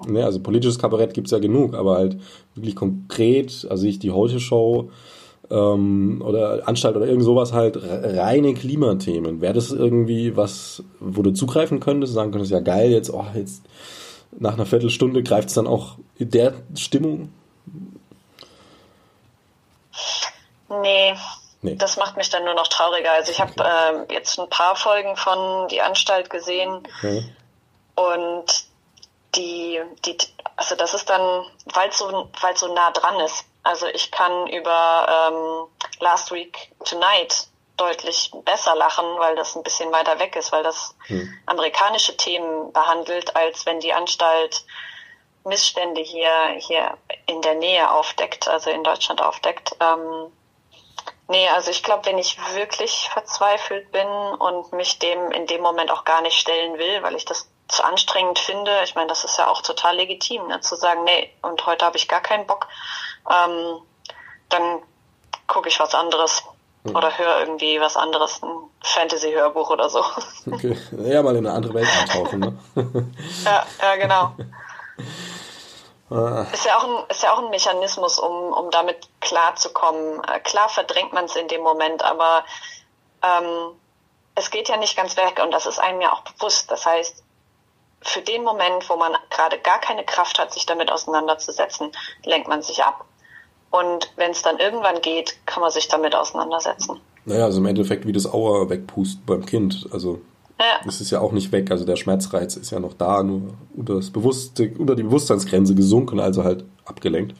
A: Ne, also politisches Kabarett gibt es ja genug, aber halt wirklich konkret, also ich die Heute-Show ähm, oder Anstalt oder irgend sowas halt reine Klimathemen. Wäre das irgendwie was, wo du zugreifen könntest, sagen könntest, ja geil, jetzt, oh, jetzt nach einer Viertelstunde greift es dann auch in der Stimmung?
B: Nee, Nee. Das macht mich dann nur noch trauriger. Also ich habe okay. äh, jetzt ein paar Folgen von Die Anstalt gesehen okay. und die, die, also das ist dann, weil es so, weil's so nah dran ist. Also ich kann über ähm, Last Week Tonight deutlich besser lachen, weil das ein bisschen weiter weg ist, weil das hm. amerikanische Themen behandelt, als wenn die Anstalt Missstände hier, hier in der Nähe aufdeckt, also in Deutschland aufdeckt. Ähm, Nee, also ich glaube, wenn ich wirklich verzweifelt bin und mich dem in dem Moment auch gar nicht stellen will, weil ich das zu anstrengend finde, ich meine, das ist ja auch total legitim, ne, zu sagen, nee, und heute habe ich gar keinen Bock, ähm, dann gucke ich was anderes hm. oder höre irgendwie was anderes, ein Fantasy-Hörbuch oder so. (laughs)
A: Okay, ja, mal in eine andere Welt eintauchen, ne? (laughs)
B: ja, ja, genau. (laughs) Ah. Ist ja auch ein, ist ja auch ein Mechanismus, um, um damit klarzukommen. Äh, klar verdrängt man es in dem Moment, aber ähm, es geht ja nicht ganz weg und das ist einem ja auch bewusst. Das heißt, für den Moment, wo man gerade gar keine Kraft hat, sich damit auseinanderzusetzen, lenkt man sich ab. Und wenn es dann irgendwann geht, kann man sich damit auseinandersetzen.
A: Naja, also im Endeffekt wie das Auer wegpust beim Kind. Also ja. das ist ja auch nicht weg. Also der Schmerzreiz ist ja noch da, nur unter, das Bewusste, unter die Bewusstseinsgrenze gesunken, also halt abgelenkt.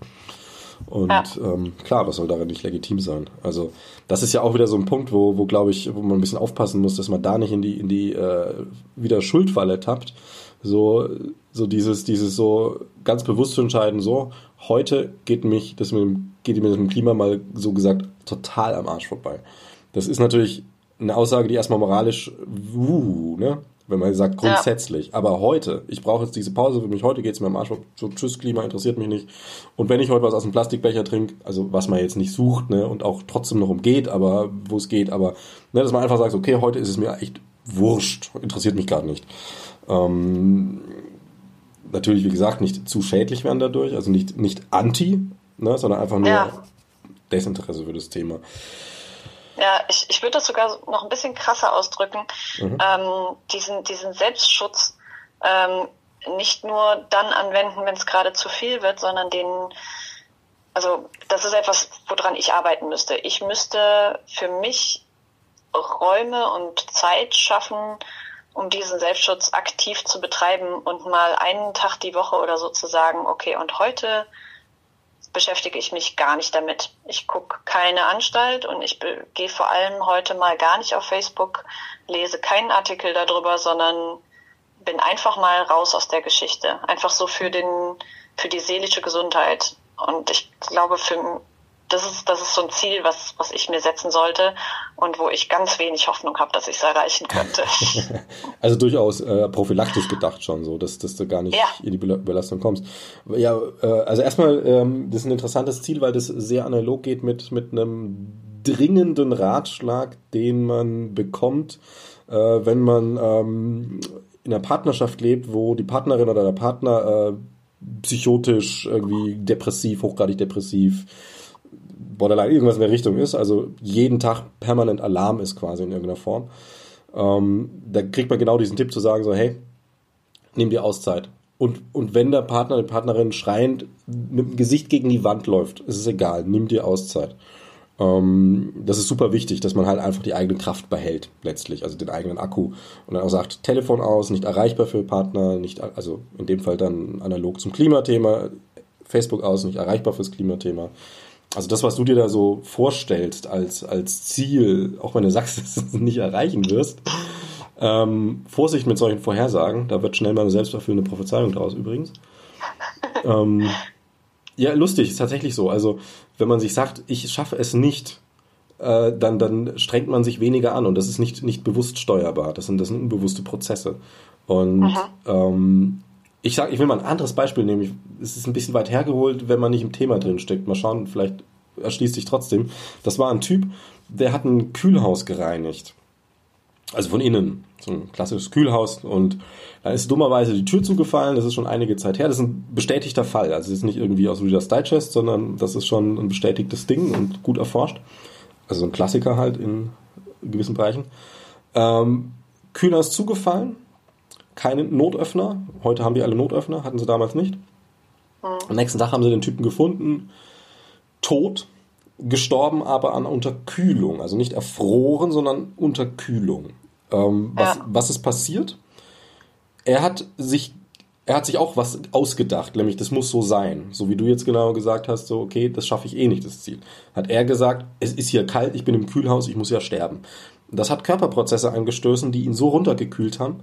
A: Und ja. ähm, klar, was soll darin nicht legitim sein? Also das ist ja auch wieder so ein Punkt, wo, wo glaube ich, wo man ein bisschen aufpassen muss, dass man da nicht in die, in die äh, wieder Schuldfalle tappt. So, so dieses, dieses so ganz bewusst zu entscheiden, so, heute geht mich das mit dem, geht mir das mit dem Klima mal so gesagt total am Arsch vorbei. Das ist natürlich eine Aussage, die erstmal moralisch, uh, ne? Wenn man sagt, grundsätzlich. Ja. Aber heute, ich brauche jetzt diese Pause für mich, heute geht es mir am Arsch, so tschüss, Klima interessiert mich nicht. Und wenn ich heute was aus dem Plastikbecher trinke, also was man jetzt nicht sucht, ne, und auch trotzdem noch umgeht, aber wo es geht, aber ne, dass man einfach sagt, okay, heute ist es mir echt wurscht, interessiert mich gerade nicht. Ähm, natürlich, wie gesagt, nicht zu schädlich werden dadurch, also nicht, nicht anti, ne, sondern einfach nur ja. Desinteresse für das Thema.
B: Ja, ich, ich würde das sogar noch ein bisschen krasser ausdrücken. Mhm. Ähm, diesen, diesen Selbstschutz ähm, nicht nur dann anwenden, wenn es gerade zu viel wird, sondern den, also das ist etwas, woran ich arbeiten müsste. Ich müsste für mich Räume und Zeit schaffen, um diesen Selbstschutz aktiv zu betreiben und mal einen Tag die Woche oder so zu sagen, okay, und heute beschäftige ich mich gar nicht damit. Ich gucke keine Anstalt und ich gehe vor allem heute mal gar nicht auf Facebook, lese keinen Artikel darüber, sondern bin einfach mal raus aus der Geschichte. Einfach so für den, für die seelische Gesundheit. Und ich glaube, für das ist, das ist so ein Ziel, was, was ich mir setzen sollte und wo ich ganz wenig Hoffnung habe, dass ich es erreichen könnte. (laughs)
A: also durchaus äh, prophylaktisch gedacht schon, so, dass, dass du gar nicht ja. in die Belastung kommst. Ja, äh, also erstmal, ähm, das ist ein interessantes Ziel, weil das sehr analog geht mit, mit einem dringenden Ratschlag, den man bekommt, äh, wenn man ähm, in einer Partnerschaft lebt, wo die Partnerin oder der Partner äh, psychotisch, irgendwie depressiv, hochgradig depressiv, Borderline irgendwas in der Richtung ist, also jeden Tag permanent Alarm ist quasi in irgendeiner Form, ähm, da kriegt man genau diesen Tipp zu sagen, so, hey, nimm dir Auszeit. Und, und wenn der Partner, die Partnerin schreiend mit dem Gesicht gegen die Wand läuft, ist es egal, nimm dir Auszeit. Ähm, das ist super wichtig, dass man halt einfach die eigene Kraft behält, letztlich, also den eigenen Akku. Und dann auch sagt, Telefon aus, nicht erreichbar für Partner, nicht, also in dem Fall dann analog zum Klimathema, Facebook aus, nicht erreichbar fürs Klimathema. Also das, was du dir da so vorstellst als, als Ziel, auch wenn du sagst, (laughs) dass du es nicht erreichen wirst, ähm, Vorsicht mit solchen Vorhersagen, da wird schnell mal eine selbsterfüllende Prophezeiung draus übrigens. (laughs) Ähm, ja, lustig, ist tatsächlich so. Also wenn man sich sagt, ich schaffe es nicht, äh, dann, dann strengt man sich weniger an und das ist nicht, nicht bewusst steuerbar. Das sind, das sind unbewusste Prozesse. Und ähm, ich sage, ich will mal ein anderes Beispiel nehmen. Es ist ein bisschen weit hergeholt, wenn man nicht im Thema drin steckt. Mal schauen, vielleicht erschließt sich trotzdem. Das war ein Typ, der hat ein Kühlhaus gereinigt. Also von innen. So ein klassisches Kühlhaus. Und da ist dummerweise die Tür zugefallen. Das ist schon einige Zeit her. Das ist ein bestätigter Fall. Also es ist nicht irgendwie aus Reader's Digest, sondern das ist schon ein bestätigtes Ding und gut erforscht. Also ein Klassiker halt in gewissen Bereichen. Ähm, Kühlhaus zugefallen keinen Notöffner. Heute haben die alle Notöffner, hatten sie damals nicht. Mhm. Am nächsten Tag haben sie den Typen gefunden, tot, gestorben aber an Unterkühlung. Also nicht erfroren, sondern Unterkühlung. Ähm, was, ja. was ist passiert? Er hat sich er hat sich auch was ausgedacht, nämlich das muss so sein. So wie du jetzt genau gesagt hast, so okay, das schaffe ich eh nicht, das Ziel. Hat er gesagt, es ist hier kalt, ich bin im Kühlhaus, ich muss ja sterben. Das hat Körperprozesse angestoßen, die ihn so runtergekühlt haben,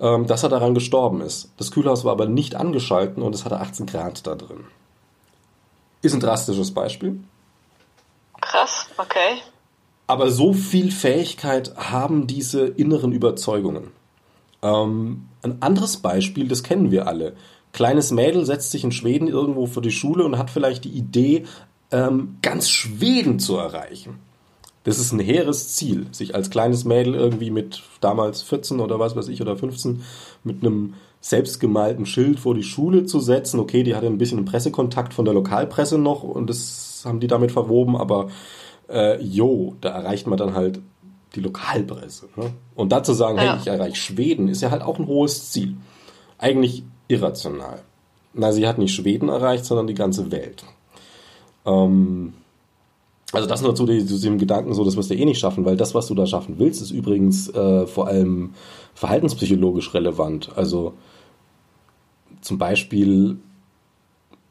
A: ähm, dass er daran gestorben ist. Das Kühlhaus war aber nicht angeschalten und es hatte 18 Grad da drin. Ist ein drastisches Beispiel.
B: Krass, okay.
A: aber so viel Fähigkeit haben diese inneren Überzeugungen. Ähm, ein anderes Beispiel, das kennen wir alle. Kleines Mädel setzt sich in Schweden irgendwo für die Schule und hat vielleicht die Idee, ähm, ganz Schweden zu erreichen. Das ist ein hehres Ziel, sich als kleines Mädel irgendwie mit damals 14 oder was weiß ich oder 15 mit einem selbstgemalten Schild vor die Schule zu setzen. Okay, die hatte ein bisschen einen Pressekontakt von der Lokalpresse noch und das haben die damit verwoben, aber äh, jo, da erreicht man dann halt die Lokalpresse. Ne? Und dazu sagen, ja. hey, ich erreiche Schweden, ist ja halt auch ein hohes Ziel. Eigentlich irrational. Na, sie hat nicht Schweden erreicht, sondern die ganze Welt. Ähm, also das nur zu, dem Gedanken, so das wirst du eh nicht schaffen, weil das, was du da schaffen willst, ist übrigens äh, vor allem verhaltenspsychologisch relevant. Also zum Beispiel,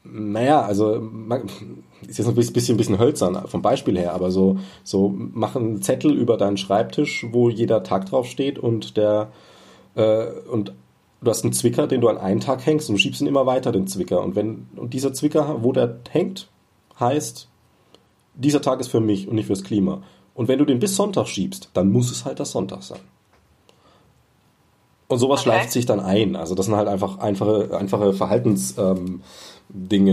A: naja, also ist jetzt ein bisschen, bisschen hölzern vom Beispiel her, aber so, so mach einen Zettel über deinen Schreibtisch, wo jeder Tag drauf steht und der äh, und du hast einen Zwicker, den du an einen Tag hängst und du schiebst ihn immer weiter, den Zwicker. Und wenn, und dieser Zwicker, wo der hängt, heißt, dieser Tag ist für mich und nicht fürs Klima. Und wenn du den bis Sonntag schiebst, dann muss es halt das Sonntag sein. Und sowas okay. schleift sich dann ein. Also das sind halt einfach einfache, einfache Verhaltensdinge.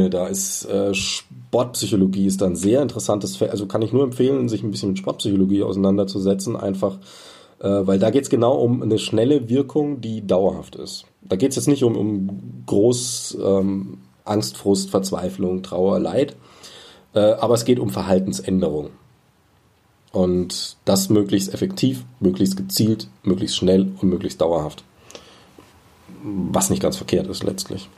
A: Ähm, da ist äh, Sportpsychologie ist dann sehr interessantes Feld. Also kann ich nur empfehlen, sich ein bisschen mit Sportpsychologie auseinanderzusetzen, einfach äh, weil da geht es genau um eine schnelle Wirkung, die dauerhaft ist. Da geht es jetzt nicht um, um groß ähm, Angst, Frust, Verzweiflung, Trauer, Leid, aber es geht um Verhaltensänderung. Und das möglichst effektiv, möglichst gezielt, möglichst schnell und möglichst dauerhaft. Was nicht ganz verkehrt ist letztlich.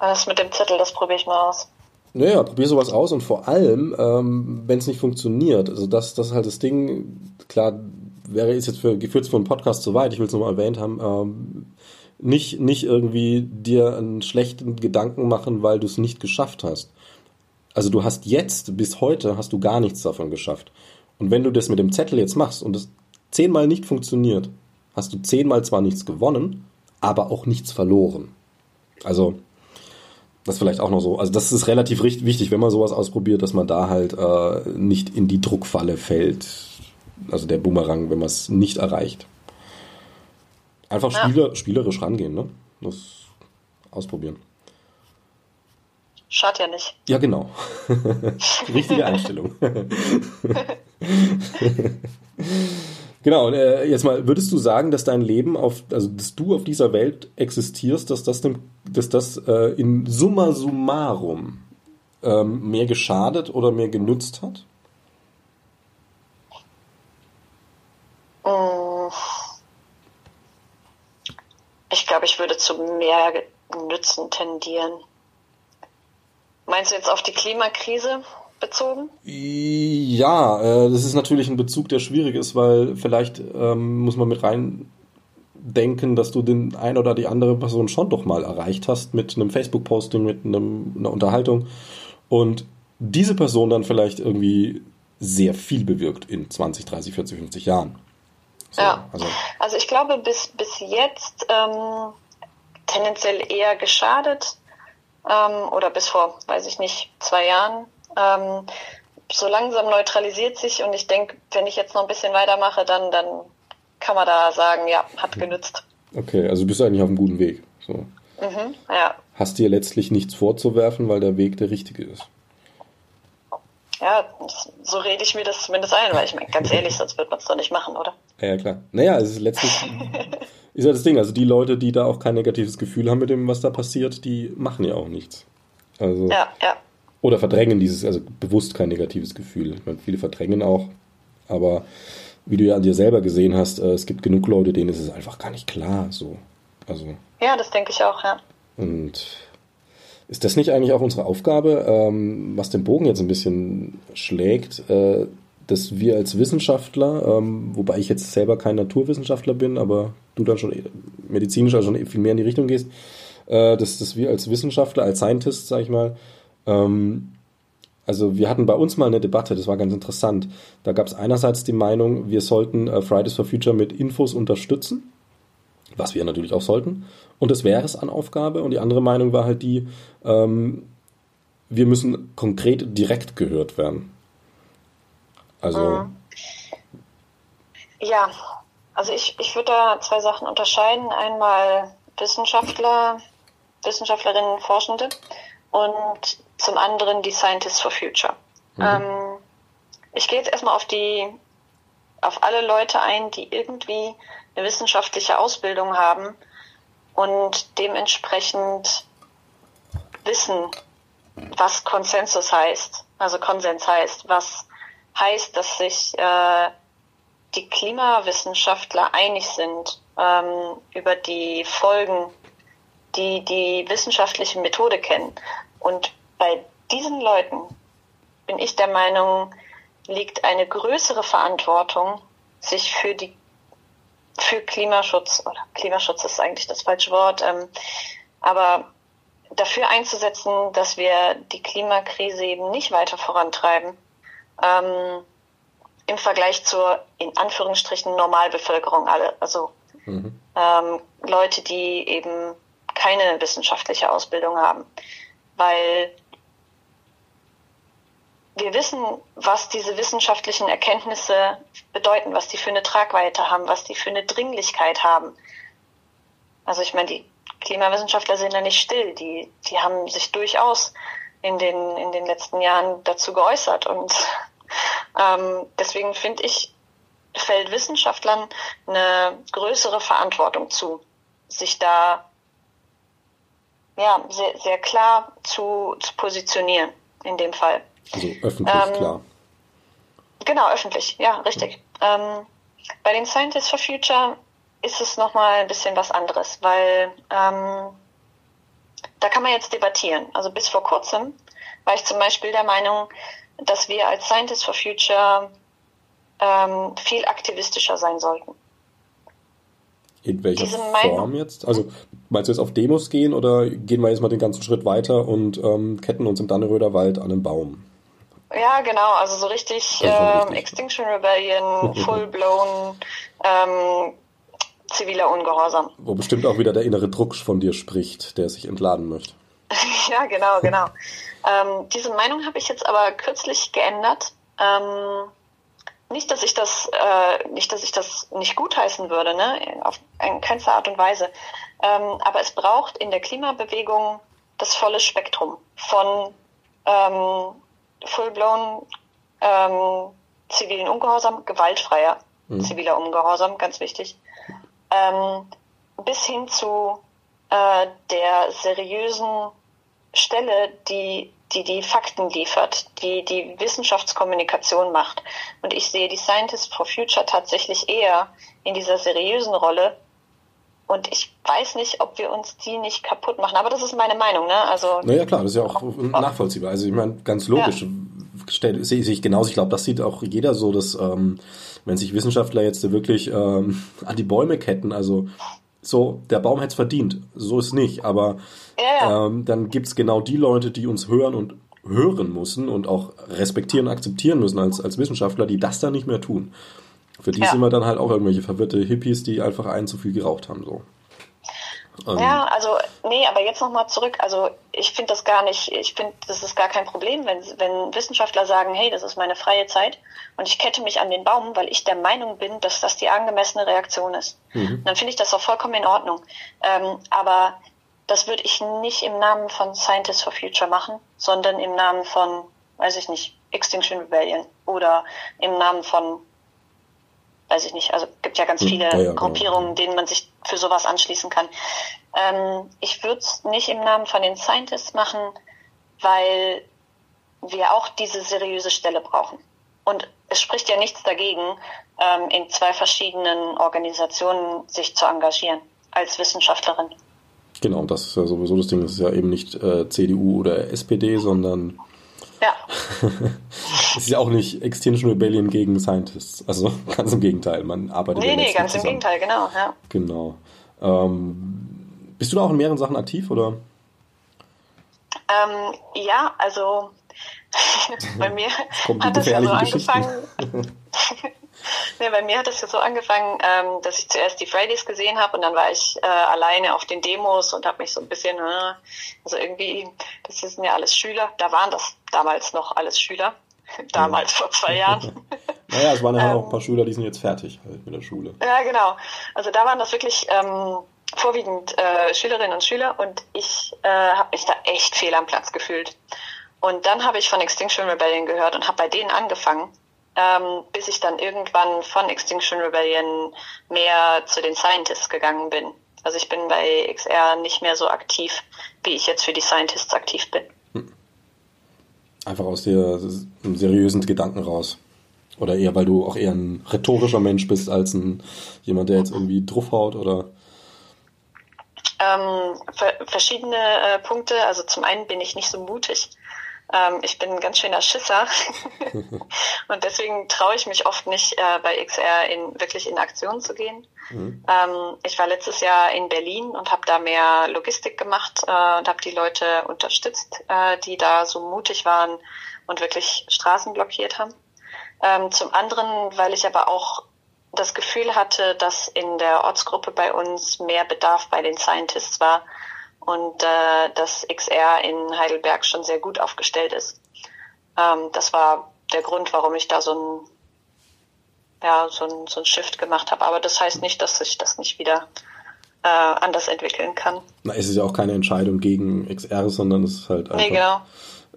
B: Das mit dem Zettel, das probiere ich mal aus.
A: Naja, probier sowas aus und vor allem, ähm, wenn es nicht funktioniert, also das, das ist halt das Ding, klar, wäre es jetzt für, geführt für einen Podcast zu weit, ich will es nochmal erwähnt haben, ähm, nicht, nicht irgendwie dir einen schlechten Gedanken machen, weil du es nicht geschafft hast. Also du hast jetzt, bis heute, hast du gar nichts davon geschafft. Und wenn du das mit dem Zettel jetzt machst und es zehnmal nicht funktioniert, hast du zehnmal zwar nichts gewonnen, aber auch nichts verloren. Also, das vielleicht auch noch so. Also, das ist relativ wichtig, wenn man sowas ausprobiert, dass man da halt äh, nicht in die Druckfalle fällt. Also der Boomerang, wenn man es nicht erreicht. Einfach ja. spieler, spielerisch rangehen, ne? Das ausprobieren.
B: Schadet ja nicht.
A: Ja, genau. (laughs) Richtige Einstellung. (laughs) genau, äh, jetzt mal, würdest du sagen, dass dein Leben auf, also dass du auf dieser Welt existierst, dass das, dem, dass das äh, in summa summarum ähm, mehr geschadet oder mehr genützt hat?
B: Mm. Ich glaube, ich würde zu mehr Nützen tendieren. Meinst du jetzt auf die Klimakrise bezogen?
A: Ja, äh, das ist natürlich ein Bezug, der schwierig ist, weil vielleicht ähm, muss man mit rein denken, dass du den ein oder die andere Person schon doch mal erreicht hast mit einem Facebook-Posting, mit einem, einer Unterhaltung und diese Person dann vielleicht irgendwie sehr viel bewirkt in 20, 30, 40, 50 Jahren.
B: So, ja, also, also ich glaube bis, bis jetzt ähm, tendenziell eher geschadet ähm, oder bis vor, weiß ich nicht, zwei Jahren. Ähm, so langsam neutralisiert sich und ich denke, wenn ich jetzt noch ein bisschen weitermache, dann, dann kann man da sagen, ja, hat genützt.
A: Okay, also bist du eigentlich auf einem guten Weg. So.
B: Mhm, ja.
A: Hast dir letztlich nichts vorzuwerfen, weil der Weg der richtige ist.
B: Ja, so rede ich mir das zumindest ein, weil ich meine, ganz ehrlich, (laughs) sonst wird man es doch nicht machen, oder?
A: Ja, klar. Naja, es ist letztlich (laughs) ist ja das Ding. Also die Leute, die da auch kein negatives Gefühl haben mit dem, was da passiert, die machen ja auch nichts. Also,
B: ja, ja.
A: Oder verdrängen dieses, also bewusst kein negatives Gefühl. Ich meine, viele verdrängen auch, aber wie du ja an dir selber gesehen hast, äh, es gibt genug Leute, denen ist es einfach gar nicht klar. So. Also,
B: ja, das denke ich auch, ja.
A: Und ist das nicht eigentlich auch unsere Aufgabe, ähm, was den Bogen jetzt ein bisschen schlägt, äh, dass wir als Wissenschaftler, ähm, wobei ich jetzt selber kein Naturwissenschaftler bin, aber du dann schon medizinisch also schon viel mehr in die Richtung gehst, äh, dass, dass wir als Wissenschaftler, als Scientist, sag ich mal, ähm, also wir hatten bei uns mal eine Debatte, das war ganz interessant. Da gab es einerseits die Meinung, wir sollten äh, Fridays for Future mit Infos unterstützen, was wir natürlich auch sollten, und das wäre es an Aufgabe. Und die andere Meinung war halt die, ähm, wir müssen konkret direkt gehört werden. Also.
B: Mhm. Ja, also ich, ich würde da zwei Sachen unterscheiden. Einmal Wissenschaftler, Wissenschaftlerinnen, Forschende und zum anderen die Scientists for Future. Mhm. Ähm, ich gehe jetzt erstmal auf die, auf alle Leute ein, die irgendwie eine wissenschaftliche Ausbildung haben und dementsprechend wissen, was Konsensus heißt, also Konsens heißt, was heißt, dass sich äh, die Klimawissenschaftler einig sind ähm, über die Folgen, die die wissenschaftliche Methode kennen. Und bei diesen Leuten bin ich der Meinung, liegt eine größere Verantwortung, sich für die für Klimaschutz oder Klimaschutz ist eigentlich das falsche Wort, ähm, aber dafür einzusetzen, dass wir die Klimakrise eben nicht weiter vorantreiben, ähm, im Vergleich zur in Anführungsstrichen Normalbevölkerung alle, also mhm. ähm, Leute, die eben keine wissenschaftliche Ausbildung haben, weil wir wissen, was diese wissenschaftlichen Erkenntnisse bedeuten, was die für eine Tragweite haben, was die für eine Dringlichkeit haben. Also ich meine, die Klimawissenschaftler sind ja nicht still, die, die haben sich durchaus in den, in den letzten Jahren dazu geäußert. Und ähm, deswegen finde ich, fällt Wissenschaftlern eine größere Verantwortung zu, sich da ja, sehr, sehr klar zu, zu positionieren in dem Fall.
A: Also öffentlich, ähm, klar.
B: Genau, öffentlich, ja, richtig. Ähm, bei den Scientists for Future ist es nochmal ein bisschen was anderes, weil ähm, da kann man jetzt debattieren. Also bis vor kurzem war ich zum Beispiel der Meinung, dass wir als Scientists for Future ähm, viel aktivistischer sein sollten.
A: In welcher Form jetzt? Also meinst du jetzt auf Demos gehen oder gehen wir jetzt mal den ganzen Schritt weiter und ähm, ketten uns im Danneröder Wald an einem Baum?
B: Ja, genau, also so richtig, ähm, Extinction Rebellion, (laughs) full-blown ähm, ziviler Ungehorsam.
A: Wo bestimmt auch wieder der innere Druck von dir spricht, der sich entladen möchte. (laughs)
B: ja, genau, genau. ähm, diese Meinung habe ich jetzt aber kürzlich geändert. Ähm, nicht, dass ich das, äh, nicht, dass ich das nicht gutheißen würde, ne, auf in keinster Art und Weise. Ähm, aber es braucht in der Klimabewegung das volle Spektrum von ähm, full-blown ähm, zivilen Ungehorsam, gewaltfreier mhm. ziviler Ungehorsam, ganz wichtig, ähm, bis hin zu äh, der seriösen Stelle, die, die die Fakten liefert, die die Wissenschaftskommunikation macht. Und ich sehe die Scientists for Future tatsächlich eher in dieser seriösen Rolle. Und ich weiß nicht, ob wir uns die nicht kaputt machen. Aber das ist meine Meinung, ne? Also.
A: Naja, klar, das ist ja auch nachvollziehbar. Also ich meine, ganz logisch. Ja sehe seh ich genauso. Ich glaube, das sieht auch jeder so, dass ähm, wenn sich Wissenschaftler jetzt wirklich ähm, an die Bäume ketten, also so, der Baum hätte es verdient, so ist nicht, aber ja. ähm, dann gibt's genau die Leute, die uns hören und hören müssen und auch respektieren, akzeptieren müssen als, als Wissenschaftler, die das dann nicht mehr tun. Für die ja. sind wir dann halt auch irgendwelche verwirrte Hippies, die einfach einen zu viel geraucht haben. So.
B: Ähm, ja, also nee, aber jetzt nochmal zurück. Also ich finde das gar nicht, ich finde, das ist gar kein Problem, wenn, wenn Wissenschaftler sagen, hey, das ist meine freie Zeit und ich kette mich an den Baum, weil ich der Meinung bin, dass das die angemessene Reaktion ist. Mhm. Dann finde ich das auch vollkommen in Ordnung. Ähm, aber das würde ich nicht im Namen von Scientists for Future machen, sondern im Namen von, weiß ich nicht, Extinction Rebellion oder im Namen von weiß ich nicht, also gibt ja ganz hm, viele ja, ja, genau. Gruppierungen, denen man sich für sowas anschließen kann. Ähm, ich würde es nicht im Namen von den Scientists machen, weil wir auch diese seriöse Stelle brauchen. Und es spricht ja nichts dagegen, ähm, in zwei verschiedenen Organisationen sich zu engagieren als Wissenschaftlerin.
A: Genau, das ist ja sowieso das Ding. Das ist ja eben nicht äh, CDU oder SPD, sondern
B: ja. (laughs)
A: es ist ja auch nicht Extinction Rebellion gegen Scientists. Also (laughs) ganz im Gegenteil, man arbeitet
B: Nee, ja nee, ganz zusammen. im Gegenteil, genau. Ja.
A: Genau. Ähm, bist du da auch in mehreren Sachen aktiv, oder?
B: Ähm, ja, also (laughs) bei mir hat das ja so angefangen. Nee, bei mir hat es ja so angefangen, ähm, dass ich zuerst die Fridays gesehen habe und dann war ich äh, alleine auf den Demos und habe mich so ein bisschen, äh, also irgendwie, das sind ja alles Schüler, da waren das damals noch alles Schüler. (laughs) damals ja. vor zwei Jahren. (laughs)
A: naja, es waren ja ähm, auch ein paar Schüler, die sind jetzt fertig halt mit der Schule.
B: Ja, genau. Also da waren das wirklich ähm, vorwiegend äh, Schülerinnen und Schüler und ich äh, habe mich da echt fehl am Platz gefühlt. Und dann habe ich von Extinction Rebellion gehört und habe bei denen angefangen, ähm, bis ich dann irgendwann von Extinction Rebellion mehr zu den Scientists gegangen bin. Also ich bin bei XR nicht mehr so aktiv, wie ich jetzt für die Scientists aktiv bin. Hm.
A: Einfach aus der seriösen Gedanken raus. Oder eher, weil du auch eher ein rhetorischer Mensch bist als ein jemand, der jetzt irgendwie draufhaut oder?
B: Ähm, verschiedene äh, Punkte. Also zum einen bin ich nicht so mutig. Ähm, ich bin ein ganz schöner Schisser (laughs) und deswegen traue ich mich oft nicht, äh, bei XR in, wirklich in Aktion zu gehen. Mhm. Ähm, ich war letztes Jahr in Berlin und habe da mehr Logistik gemacht äh, und habe die Leute unterstützt, äh, die da so mutig waren und wirklich Straßen blockiert haben. Ähm, zum anderen, weil ich aber auch das Gefühl hatte, dass in der Ortsgruppe bei uns mehr Bedarf bei den Scientists war und äh, dass XR in Heidelberg schon sehr gut aufgestellt ist. Ähm, das war der Grund, warum ich da so ein ja, so ein, so ein Shift gemacht habe. Aber das heißt nicht, dass sich das nicht wieder äh, anders entwickeln kann.
A: Na, es ist ja auch keine Entscheidung gegen XR, sondern es ist halt einfach. Nee, genau.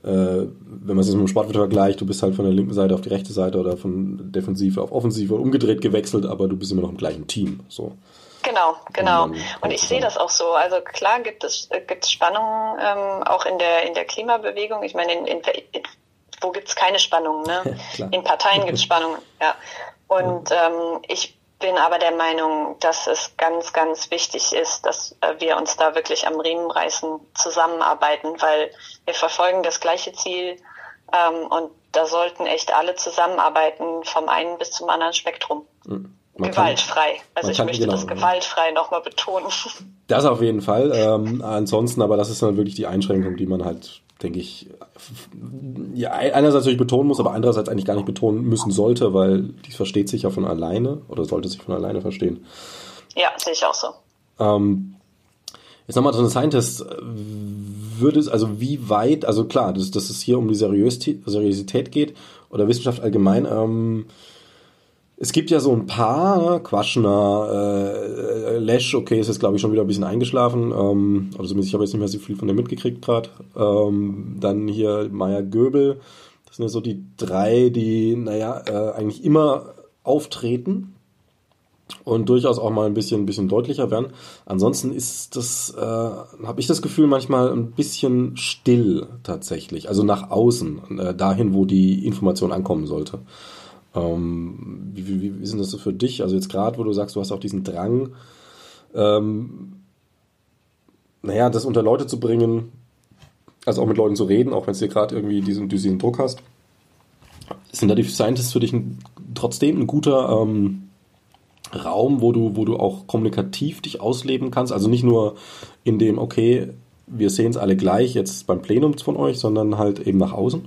A: Äh, wenn man es jetzt mit dem Sport vergleicht, du bist halt von der linken Seite auf die rechte Seite oder von Defensive auf Offensive und umgedreht gewechselt, aber du bist immer noch im gleichen Team. So.
B: Genau, genau. Und, ich sehe das auch so. Also klar gibt es gibt Spannungen ähm, auch in der in der Klimabewegung. Ich meine, in, in, in wo gibt's keine Spannungen? Ne? (laughs) in Parteien gibt es Spannungen. Ja. Und ähm, ich bin aber der Meinung, dass es ganz, ganz wichtig ist, dass äh, wir uns da wirklich am Riemen reißen, zusammenarbeiten, weil wir verfolgen das gleiche Ziel ähm, und da sollten echt alle zusammenarbeiten, vom einen bis zum anderen Spektrum. Mhm. Man gewaltfrei. Kann, also ich kann, möchte genau, das gewaltfrei nochmal betonen. (laughs)
A: Das auf jeden Fall. Ähm, ansonsten, aber das ist dann wirklich die Einschränkung, die man halt, denke ich, ja, einerseits natürlich betonen muss, aber andererseits eigentlich gar nicht betonen müssen sollte, weil die versteht sich ja von alleine oder sollte sich von alleine verstehen.
B: Ja, sehe ich auch so.
A: Ähm, jetzt nochmal zu den Scientist. Würde es, also wie weit, also klar, dass, dass es hier um die Seriosität geht oder Wissenschaft allgemein, ähm, es gibt ja so ein paar, ne? Quaschner, äh, Lesch, okay, ist jetzt glaube ich schon wieder ein bisschen eingeschlafen, ähm, oder zumindest ich habe jetzt nicht mehr so viel von dem mitgekriegt gerade. Ähm, dann hier Meier Göbel, das sind ja so die drei, die, naja, äh, eigentlich immer auftreten und durchaus auch mal ein bisschen, ein bisschen deutlicher werden. Ansonsten ist das, äh, habe ich das Gefühl, manchmal ein bisschen still tatsächlich, also nach außen, äh, dahin, wo die Information ankommen sollte. Ähm, wie, wie, wie ist denn das so für dich? Also jetzt gerade, wo du sagst, du hast auch diesen Drang, ähm, naja, das unter Leute zu bringen, also auch mit Leuten zu reden, auch wenn dir gerade irgendwie diesen, diesen Druck hast. Sind da die Scientists für dich ein, trotzdem ein guter ähm, Raum, wo du, wo du auch kommunikativ dich ausleben kannst? Also nicht nur in dem, okay, wir sehen es alle gleich jetzt beim Plenum von euch, sondern halt eben nach außen?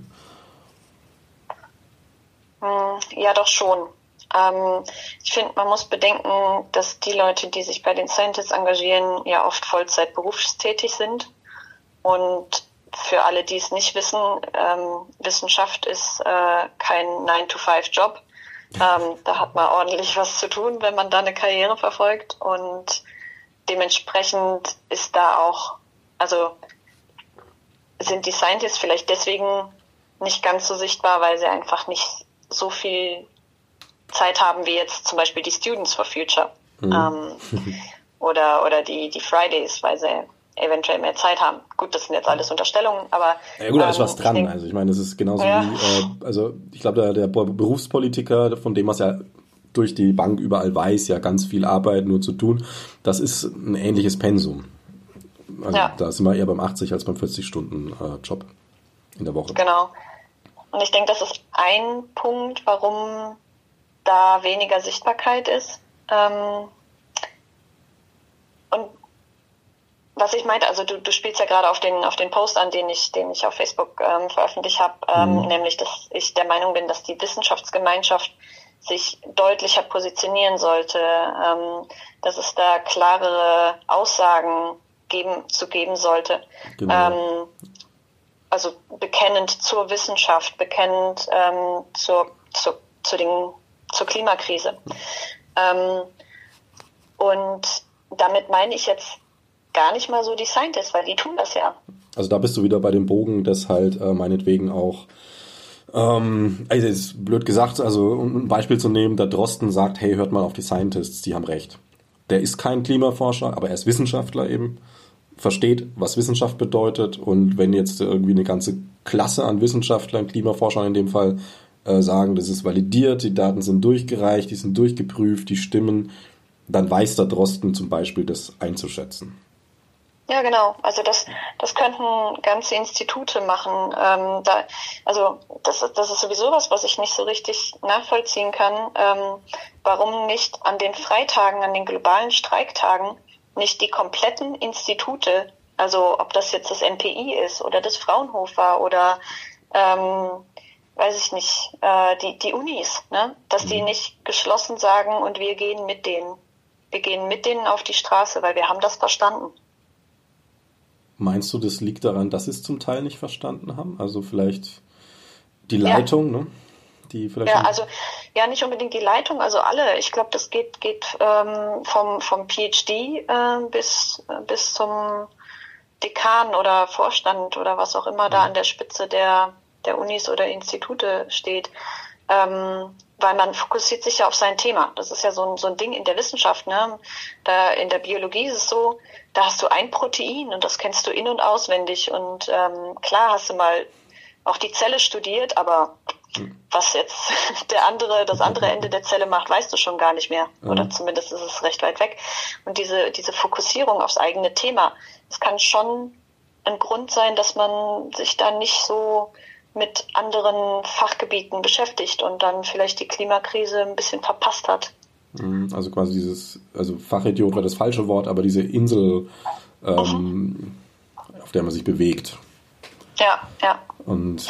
B: Hm, ja, doch schon. Ähm, ich finde, man muss bedenken, dass die Leute, die sich bei den Scientists engagieren, ja oft Vollzeit berufstätig sind. Und für alle, die es nicht wissen, ähm, Wissenschaft ist äh, kein 9-to-5-Job. Ähm, da hat man ordentlich was zu tun, wenn man da eine Karriere verfolgt. Und dementsprechend ist da auch, also sind die Scientists vielleicht deswegen nicht ganz so sichtbar, weil sie einfach nicht so viel Zeit haben wie jetzt zum Beispiel die Students for Future mhm. ähm, (laughs) oder, oder die, die Fridays, weil sie eventuell mehr Zeit haben. Gut, das sind jetzt alles Unterstellungen, aber.
A: Ja gut, da ist ähm, was dran. Denk, also ich meine, das ist genauso ja. wie, äh, also ich glaube, der, der Berufspolitiker, von dem es ja durch die Bank überall weiß, ja ganz viel Arbeit nur zu tun, das ist ein ähnliches Pensum. Also ja. da sind wir eher beim 80 als beim 40 Stunden äh, Job in der Woche.
B: Genau. Und ich denke, das ist ein Punkt, warum da weniger Sichtbarkeit ist. Ähm, und was ich meinte, also du, du spielst ja gerade auf den, auf den Post an, den ich, den ich auf Facebook ähm, veröffentlicht habe, ähm, mhm. nämlich, dass ich der Meinung bin, dass die Wissenschaftsgemeinschaft sich deutlicher positionieren sollte, ähm, dass es da klarere Aussagen geben, zu geben sollte. Genau. Ähm, also bekennend zur Wissenschaft, bekennend ähm, zur, zur, zu den, zur Klimakrise. Ähm, und damit meine ich jetzt gar nicht mal so die Scientists, weil die tun das ja.
A: Also da bist du wieder bei dem Bogen, dass halt äh, meinetwegen auch ähm, also ist blöd gesagt, also um ein Beispiel zu nehmen, der Drosten sagt, hey, hört mal auf die Scientists, die haben recht. Der ist kein Klimaforscher, aber er ist Wissenschaftler eben, versteht, was Wissenschaft bedeutet und wenn jetzt irgendwie eine ganze Klasse an Wissenschaftlern, Klimaforschern in dem Fall, äh, sagen, das ist validiert, die Daten sind durchgereicht, die sind durchgeprüft, die stimmen, dann weiß der Drosten zum Beispiel das einzuschätzen.
B: Ja, genau. Also das, das könnten ganze Institute machen. Ähm, da, also das, das ist sowieso was, was ich nicht so richtig nachvollziehen kann. Ähm, warum nicht an den Freitagen, an den globalen Streiktagen nicht die kompletten Institute, also ob das jetzt das MPI ist oder das Fraunhofer oder ähm, weiß ich nicht, äh, die, die Unis, ne? dass die mhm. nicht geschlossen sagen und wir gehen mit denen. Wir gehen mit denen auf die Straße, weil wir haben das verstanden.
A: Meinst du, das liegt daran, dass sie es zum Teil nicht verstanden haben? Also vielleicht die Leitung, ja. ne?
B: Die vielleicht ja, also ja, nicht unbedingt die Leitung, also alle. Ich glaube, das geht, geht ähm, vom, vom PhD äh, bis, bis zum Dekan oder Vorstand oder was auch immer da an der Spitze der, der Unis oder Institute steht. Ähm, weil man fokussiert sich ja auf sein Thema. Das ist ja so ein, so ein Ding in der Wissenschaft. Ne? Da in der Biologie ist es so, da hast du ein Protein und das kennst du in- und auswendig. Und ähm, klar hast du mal auch die Zelle studiert, aber was jetzt (laughs) der andere, das andere Ende der Zelle macht, weißt du schon gar nicht mehr. Oder zumindest ist es recht weit weg. Und diese, diese Fokussierung aufs eigene Thema, das kann schon ein Grund sein, dass man sich da nicht so mit anderen Fachgebieten beschäftigt und dann vielleicht die Klimakrise ein bisschen verpasst hat.
A: Mhm, also quasi dieses, also Fachidiot war das falsche Wort, aber diese Insel, ähm, mhm. auf der man sich bewegt.
B: Ja, ja.
A: Und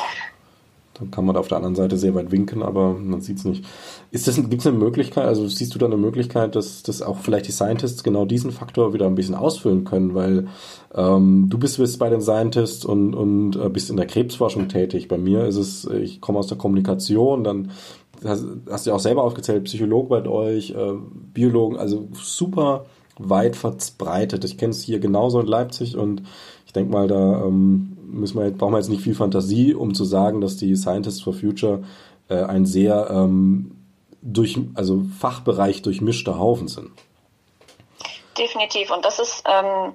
A: kann man da auf der anderen Seite sehr weit winken, aber man sieht es nicht. Ist das, gibt es eine Möglichkeit, also siehst du da eine Möglichkeit, dass, dass auch vielleicht die Scientists genau diesen Faktor wieder ein bisschen ausfüllen können, weil ähm, du bist, bist bei den Scientists und, und äh, bist in der Krebsforschung tätig. Bei mir ist es, ich komme aus der Kommunikation, dann hast, hast du ja auch selber aufgezählt, Psychologe bei euch, äh, Biologen, also super weit verbreitet. Ich kenne es hier genauso in Leipzig und denke mal, da ähm, müssen wir, brauchen wir jetzt nicht viel Fantasie, um zu sagen, dass die Scientists for Future äh, ein sehr ähm, durch, also Fachbereich durchmischter Haufen sind.
B: Definitiv. Und das ist ähm,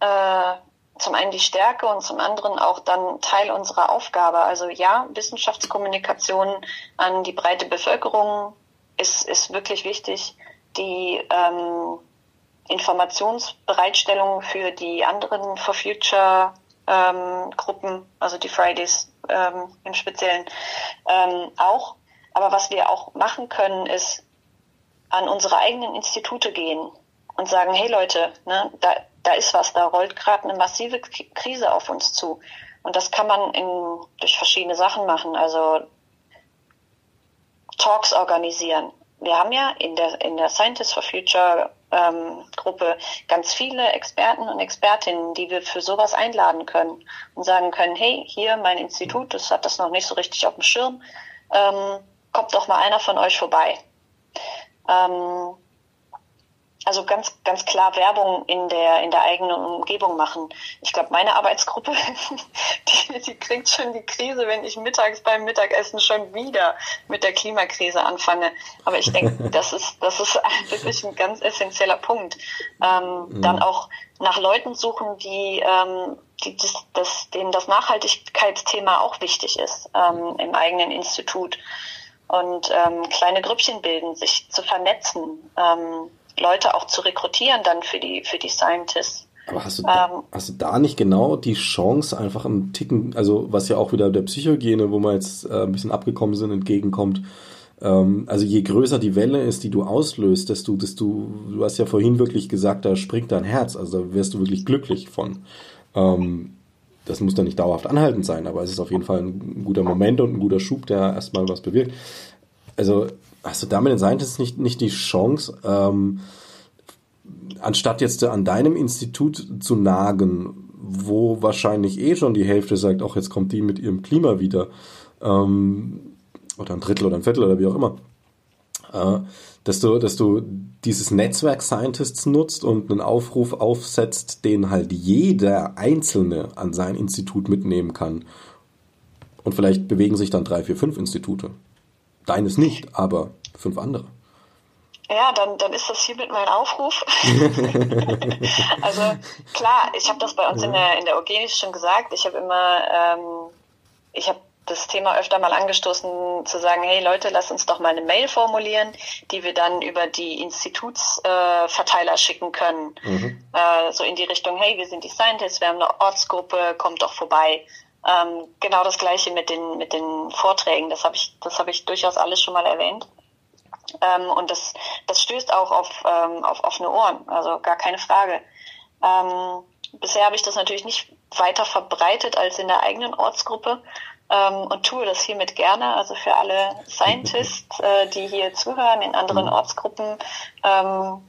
B: äh, zum einen die Stärke und zum anderen auch dann Teil unserer Aufgabe. Also ja, Wissenschaftskommunikation an die breite Bevölkerung ist, ist wirklich wichtig. Die ähm, Informationsbereitstellung für die anderen For Future ähm, Gruppen, also die Fridays ähm, im Speziellen, ähm, auch. Aber was wir auch machen können, ist an unsere eigenen Institute gehen und sagen, hey Leute, ne, da, da ist was, da rollt gerade eine massive Krise auf uns zu. Und das kann man in, durch verschiedene Sachen machen, also Talks organisieren. Wir haben ja in der, in der Scientists for Future ähm, Gruppe ganz viele Experten und Expertinnen, die wir für sowas einladen können und sagen können, hey, hier mein Institut, das hat das noch nicht so richtig auf dem Schirm, ähm, kommt doch mal einer von euch vorbei. Ähm, also ganz, ganz klar Werbung in der, in der eigenen Umgebung machen. Ich glaube, meine Arbeitsgruppe, (laughs) die, die kriegt schon die Krise, wenn ich mittags beim Mittagessen schon wieder mit der Klimakrise anfange. Aber ich denke, (laughs) das ist, das ist wirklich ein ganz essentieller Punkt. Ähm, mhm. Dann auch nach Leuten suchen, die, ähm, die das, das, denen das Nachhaltigkeitsthema auch wichtig ist ähm, im eigenen Institut. Und ähm, kleine Grüppchen bilden, sich zu vernetzen. Ähm, Leute auch zu rekrutieren dann für die, für die Scientists.
A: Aber hast du, da, ähm, hast du da nicht genau die Chance, einfach einen Ticken, also was ja auch wieder der Psychohygiene, wo wir jetzt äh, ein bisschen abgekommen sind, entgegenkommt. Ähm, also je größer die Welle ist, die du auslöst, desto, desto, du hast ja vorhin wirklich gesagt, da springt dein Herz, also da wirst du wirklich glücklich von. Ähm, das muss dann nicht dauerhaft anhaltend sein, aber es ist auf jeden Fall ein guter Moment und ein guter Schub, der erstmal was bewirkt. Also hast du damit in Scientists nicht, nicht die Chance, ähm, anstatt jetzt an deinem Institut zu nagen, wo wahrscheinlich eh schon die Hälfte sagt, auch jetzt kommt die mit ihrem Klima wieder, ähm, oder ein Drittel oder ein Viertel oder wie auch immer, äh, dass du, dass du dieses Netzwerk Scientists nutzt und einen Aufruf aufsetzt, den halt jeder Einzelne an sein Institut mitnehmen kann. Und vielleicht bewegen sich dann drei, vier, fünf Institute. Deines nicht, aber fünf andere.
B: Ja, dann, dann ist das hiermit mein Aufruf. (laughs) also klar, ich habe das bei uns in der, in der Eugenis schon gesagt. Ich habe immer, ähm, ich habe das Thema öfter mal angestoßen, zu sagen, hey Leute, lasst uns doch mal eine Mail formulieren, die wir dann über die Institutsverteiler äh, schicken können. Mhm. Äh, so in die Richtung, hey, wir sind die Scientists, wir haben eine Ortsgruppe, kommt doch vorbei. Ähm, genau das gleiche mit den, mit den Vorträgen, das habe ich, das habe ich durchaus alles schon mal erwähnt. Ähm, und das, das stößt auch auf, ähm, auf offene Ohren, also gar keine Frage. Ähm, bisher habe ich das natürlich nicht weiter verbreitet als in der eigenen Ortsgruppe ähm, und tue das hiermit gerne. Also für alle Scientists, äh, die hier zuhören in anderen mhm. Ortsgruppen, ähm,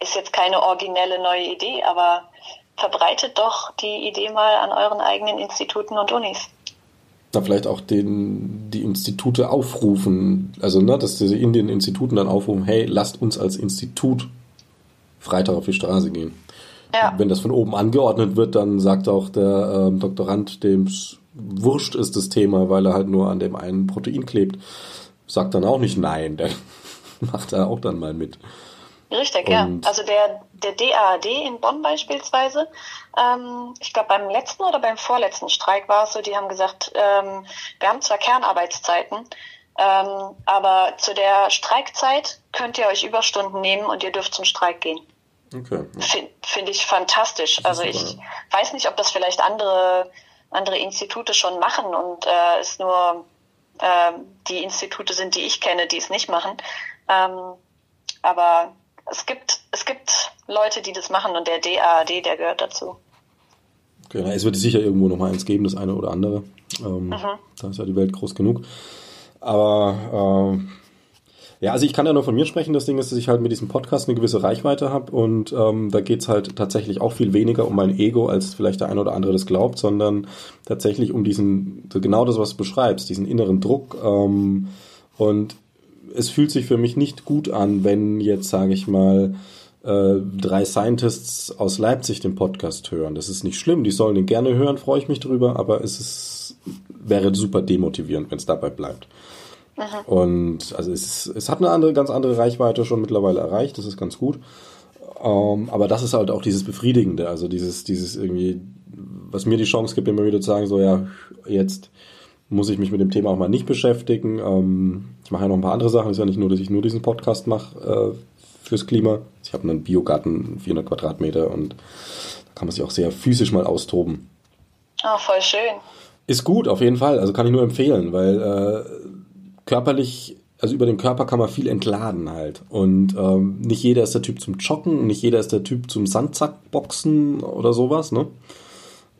B: ist jetzt keine originelle neue Idee, aber verbreitet doch die Idee mal an euren eigenen Instituten und Unis.
A: Da vielleicht auch den, die Institute aufrufen, also ne, dass sie in den Instituten dann aufrufen, hey, lasst uns als Institut Freitag auf die Straße gehen. Ja. Wenn das von oben angeordnet wird, dann sagt auch der ähm, Doktorand, dem wurscht ist das Thema, weil er halt nur an dem einen Protein klebt, sagt dann auch nicht nein, (laughs) der macht da auch dann mal mit.
B: Richtig, Und ja. Also der, der DAAD in Bonn beispielsweise, ähm, ich glaube beim letzten oder beim vorletzten Streik war es so, die haben gesagt, ähm, wir haben zwar Kernarbeitszeiten, ähm, aber zu der Streikzeit könnt ihr euch Überstunden nehmen und ihr dürft zum Streik gehen. Okay. Finde find ich fantastisch. Also ich weiß nicht, ob das vielleicht andere andere Institute schon machen und äh, es nur äh, die Institute sind, die ich kenne, die es nicht machen. Ähm, aber es gibt, es gibt Leute, die das machen und der DAAD, der gehört dazu.
A: Okay, es wird sicher irgendwo noch mal eins geben, das eine oder andere. Ähm, mhm. Da ist ja die Welt groß genug. Aber äh, ja, also ich kann ja nur von mir sprechen. Das Ding ist, dass ich halt mit diesem Podcast eine gewisse Reichweite habe und ähm, da geht's halt tatsächlich auch viel weniger um mein Ego, als vielleicht der eine oder andere das glaubt, sondern tatsächlich um diesen, genau das, was du beschreibst, diesen inneren Druck. Ähm, und es fühlt sich für mich nicht gut an, wenn jetzt, sage ich mal, äh, drei Scientists aus Leipzig den Podcast hören. Das ist nicht schlimm, die sollen den gerne hören, freue ich mich drüber, aber es ist, wäre super demotivierend, wenn es dabei bleibt. Aha. Und also es, es hat eine andere, ganz andere Reichweite schon mittlerweile erreicht, das ist ganz gut. Um, ähm, aber das ist halt auch dieses Befriedigende, also dieses, dieses irgendwie, was mir die Chance gibt, immer wieder zu sagen, so ja, jetzt muss ich mich mit dem Thema auch mal nicht beschäftigen. Um, ähm, ich mache ja noch ein paar andere Sachen, es ist ja nicht nur, dass ich nur diesen Podcast mache äh, fürs Klima. Ich habe einen Biogarten, 400 Quadratmeter und da kann man sich auch sehr physisch mal austoben.
B: Ah, oh, voll schön.
A: Ist gut, auf jeden Fall. Also kann ich nur empfehlen, weil äh, körperlich, also über den Körper kann man viel entladen halt. Und ähm, nicht jeder ist der Typ zum Joggen, nicht jeder ist der Typ zum Sandsackboxen oder sowas, ne?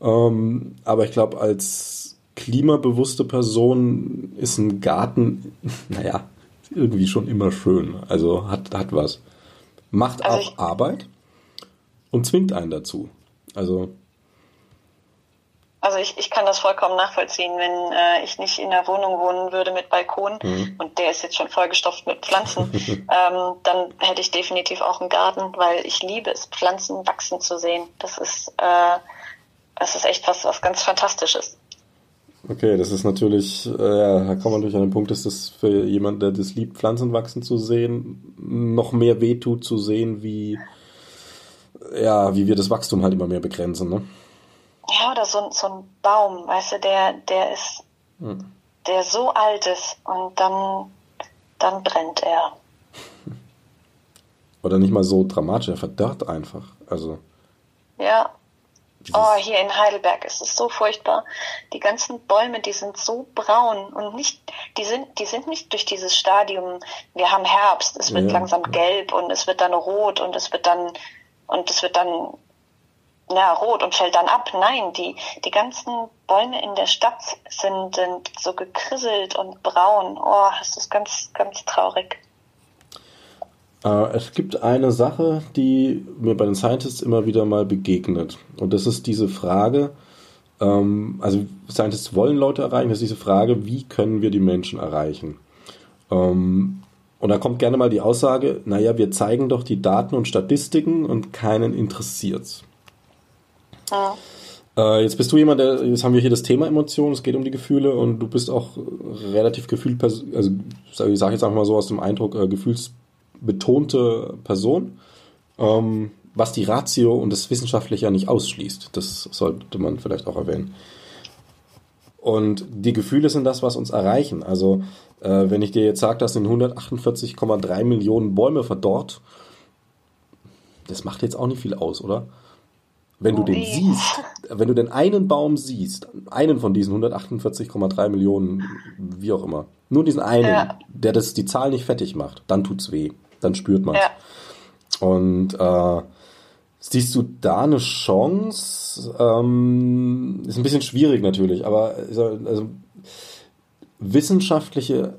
A: Ähm, aber ich glaube, als klimabewusste Person ist ein Garten, (laughs) naja, irgendwie schon immer schön. Also hat, hat was. Macht also auch Arbeit und zwingt einen dazu. Also
B: also ich, ich kann das vollkommen nachvollziehen, wenn äh, ich nicht in der Wohnung wohnen würde mit Balkon mhm. und der ist jetzt schon vollgestopft mit Pflanzen, (laughs) ähm, dann hätte ich definitiv auch einen Garten, weil ich liebe es, Pflanzen wachsen zu sehen. Das ist, äh, das ist echt was, was ganz Fantastisches.
A: Okay, das ist natürlich, äh, ja, da kommt man durch einen Punkt, dass das für jemanden, der das liebt, Pflanzen wachsen zu sehen, noch mehr wehtut zu sehen, wie, ja, wie wir das Wachstum halt immer mehr begrenzen, ne?
B: Ja, oder so, so ein Baum, weißt du, der, der ist, hm. der so alt ist und dann, dann brennt er.
A: Oder nicht mal so dramatisch, er verdörrt einfach. Also.
B: Ja. Oh, hier in Heidelberg ist es so furchtbar. Die ganzen Bäume, die sind so braun und nicht, die sind, die sind nicht durch dieses Stadium, wir haben Herbst, es wird ja. langsam gelb und es wird dann rot und es wird dann, und es wird dann ja, rot und fällt dann ab. Nein, die, die ganzen Bäume in der Stadt sind, sind so gekrisselt und braun. Oh, das ist ganz, ganz traurig.
A: Äh, es gibt eine Sache, die mir bei den Scientists immer wieder mal begegnet. Und das ist diese Frage, ähm, also Scientists wollen Leute erreichen, das ist diese Frage, wie können wir die Menschen erreichen? Ähm, und da kommt gerne mal die Aussage, naja, wir zeigen doch die Daten und Statistiken und keinen interessiert's. Ja. Äh, jetzt bist du jemand, der, jetzt haben wir hier das Thema Emotionen, es geht um die Gefühle und du bist auch relativ gefühlt, also ich sage jetzt einfach mal so aus dem Eindruck, äh, gefühlsbetonte Person, ähm, was die Ratio und das Wissenschaftliche ja nicht ausschließt. Das sollte man vielleicht auch erwähnen. Und die Gefühle sind das, was uns erreichen. Also äh, wenn ich dir jetzt sage, dass sind 148,3 Millionen Bäume verdorrt, das macht jetzt auch nicht viel aus, oder? Wenn du den siehst, wenn du den einen Baum siehst, einen von diesen 148,3 Millionen, wie auch immer, nur diesen einen, ja. der das die Zahl nicht fertig macht, dann tut's weh, dann spürt man ja. Und äh, siehst du da eine Chance? Ähm, ist ein bisschen schwierig natürlich, aber also, wissenschaftliche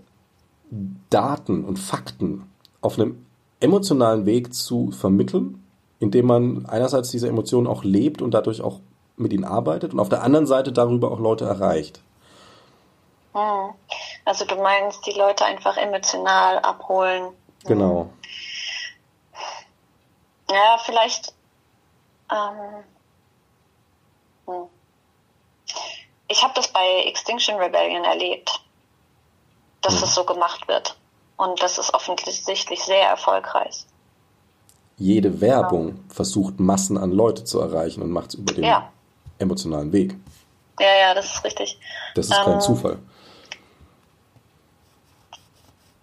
A: Daten und Fakten auf einem emotionalen Weg zu vermitteln, indem man einerseits diese Emotionen auch lebt und dadurch auch mit ihnen arbeitet und auf der anderen Seite darüber auch Leute erreicht.
B: Hm. Also du meinst, die Leute einfach emotional abholen.
A: Genau.
B: Ja, vielleicht. Ähm, hm. ich habe das bei Extinction Rebellion erlebt dass mhm. das so gemacht wird. Und das ist offensichtlich sehr erfolgreich.
A: Jede Werbung genau. versucht Massen an Leute zu erreichen und macht es über den ja. emotionalen Weg.
B: Ja, ja, das ist richtig.
A: Das ist ähm, kein Zufall.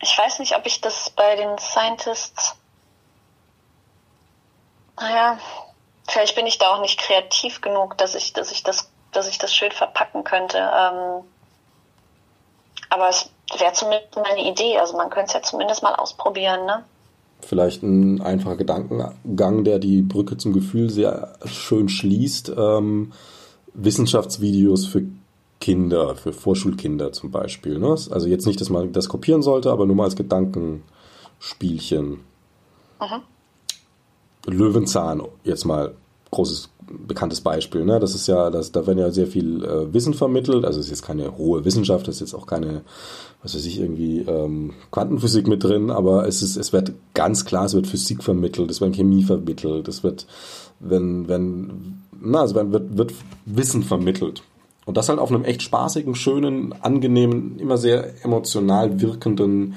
B: Ich weiß nicht, ob ich das bei den Scientists. Naja, vielleicht bin ich da auch nicht kreativ genug, dass ich, dass ich das, dass ich das schön verpacken könnte. Ähm, aber es wäre zumindest mal eine Idee. Also man könnte es ja zumindest mal ausprobieren, ne?
A: Vielleicht ein einfacher Gedankengang, der die Brücke zum Gefühl sehr schön schließt. Ähm, Wissenschaftsvideos für Kinder, für Vorschulkinder zum Beispiel. Ne? Also jetzt nicht, dass man das kopieren sollte, aber nur mal als Gedankenspielchen. Mhm. Löwenzahn, jetzt mal großes bekanntes Beispiel. Ne? Das ist ja, das, da werden ja sehr viel äh, Wissen vermittelt. Also es ist jetzt keine hohe Wissenschaft, das ist jetzt auch keine, was weiß ich, irgendwie ähm, Quantenphysik mit drin, aber es ist, es wird ganz klar, es wird Physik vermittelt, es wird Chemie vermittelt, es wird, wenn, wenn, na, also wird, wird Wissen vermittelt. Und das halt auf einem echt spaßigen, schönen, angenehmen, immer sehr emotional wirkenden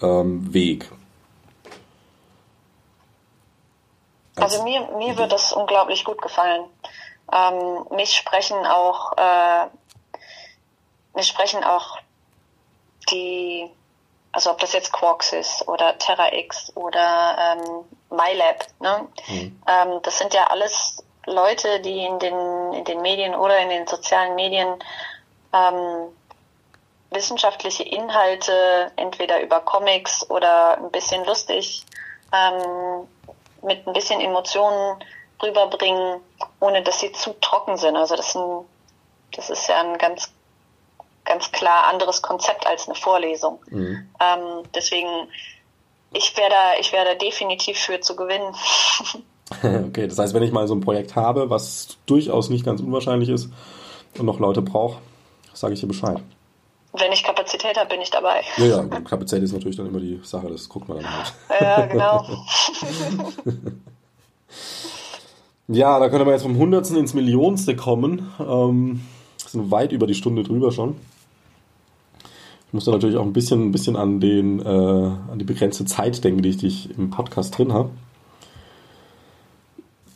A: ähm, Weg.
B: Also mir, mir wird das unglaublich gut gefallen. Ähm, mich sprechen auch, äh, mich sprechen auch die, also ob das jetzt Quarks ist oder Terra X oder ähm, MyLab, ne? Mhm. Ähm, das sind ja alles Leute, die in den, in den Medien oder in den sozialen Medien ähm, wissenschaftliche Inhalte entweder über Comics oder ein bisschen lustig ähm, mit ein bisschen Emotionen rüberbringen, ohne dass sie zu trocken sind. Also das, ein, das ist ja ein ganz, ganz klar anderes Konzept als eine Vorlesung. Mhm. Ähm, deswegen, ich wäre da, ich wäre da definitiv für zu gewinnen. (laughs) (laughs)
A: okay, das heißt, wenn ich mal so ein Projekt habe, was durchaus nicht ganz unwahrscheinlich ist und noch Leute braucht, sage ich dir Bescheid.
B: Wenn ich Kapazität habe, bin ich dabei.
A: Ja, ja, (laughs) Kapazität ist natürlich dann immer die Sache, das guckt man dann halt.
B: Ja, genau. (laughs)
A: ja, da können wir jetzt vom Hundertsten ins Millionste kommen. Ähm, sind weit über die Stunde drüber schon. Ich muss da natürlich auch ein bisschen, ein bisschen an, den, äh, an die begrenzte Zeit denken, die ich dich im Podcast drin habe.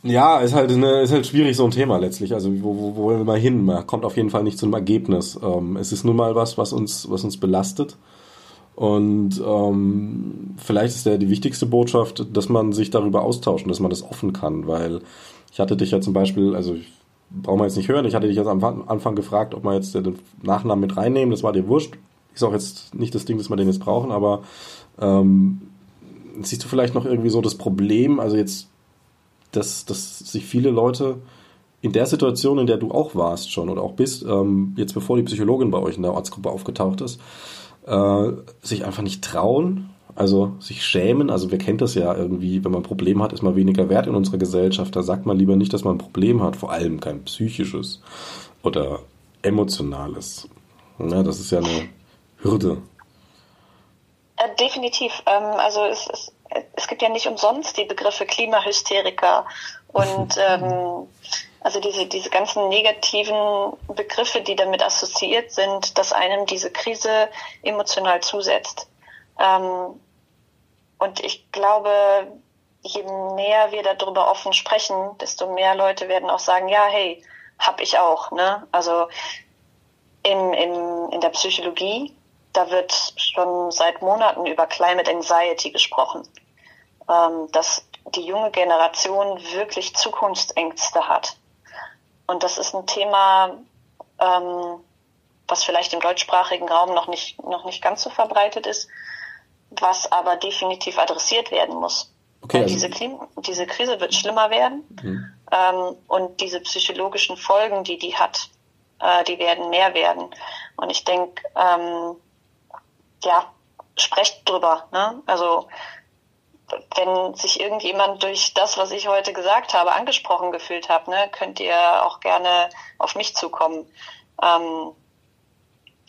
A: Ja, ist halt, eine, ist halt schwierig, so ein Thema letztlich. Also, wo, wo, wo wollen wir mal hin? Man kommt auf jeden Fall nicht zu einem Ergebnis. Ähm, es ist nun mal was, was uns, was uns belastet. Und ähm, vielleicht ist ja die wichtigste Botschaft, dass man sich darüber austauscht und dass man das offen kann, weil ich hatte dich ja zum Beispiel, also ich brauche man jetzt nicht hören, ich hatte dich jetzt am Anfang gefragt, ob man jetzt den Nachnamen mit reinnehmen, das war dir wurscht. Ist auch jetzt nicht das Ding, dass wir den jetzt brauchen, aber ähm, siehst du vielleicht noch irgendwie so das Problem, also jetzt dass, dass sich viele Leute in der Situation, in der du auch warst schon oder auch bist, ähm, jetzt bevor die Psychologin bei euch in der Ortsgruppe aufgetaucht ist, äh, sich einfach nicht trauen, Also sich schämen, also wer kennt das ja irgendwie, wenn man ein Problem hat, ist man weniger wert in unserer Gesellschaft. Da sagt man lieber nicht, dass man ein Problem hat, vor allem kein psychisches oder emotionales. Ja, das ist ja eine Hürde.
B: Äh, definitiv. Ähm, also es, es, es gibt ja nicht umsonst die Begriffe Klimahysteriker und (laughs) ähm, also diese, diese ganzen negativen Begriffe, die damit assoziiert sind, dass einem diese Krise emotional zusetzt. Ähm, und ich glaube, je mehr wir darüber offen sprechen, desto mehr Leute werden auch sagen, ja, hey, hab ich auch. Ne? Also im, im, in der Psychologie, da wird schon seit Monaten über Climate Anxiety gesprochen, ähm, dass die junge Generation wirklich Zukunftsängste hat. Und das ist ein Thema, ähm, was vielleicht im deutschsprachigen Raum noch nicht, noch nicht ganz so verbreitet ist, was aber definitiv adressiert werden muss. Okay, also diese, Klima, diese Krise wird schlimmer werden mhm. ähm, und diese psychologischen Folgen, die die hat, äh, die werden mehr werden. Und ich denke, ähm, ja, sprecht drüber. Ne? Also wenn sich irgendjemand durch das, was ich heute gesagt habe, angesprochen gefühlt hat, ne, könnt ihr auch gerne auf mich zukommen. Ähm,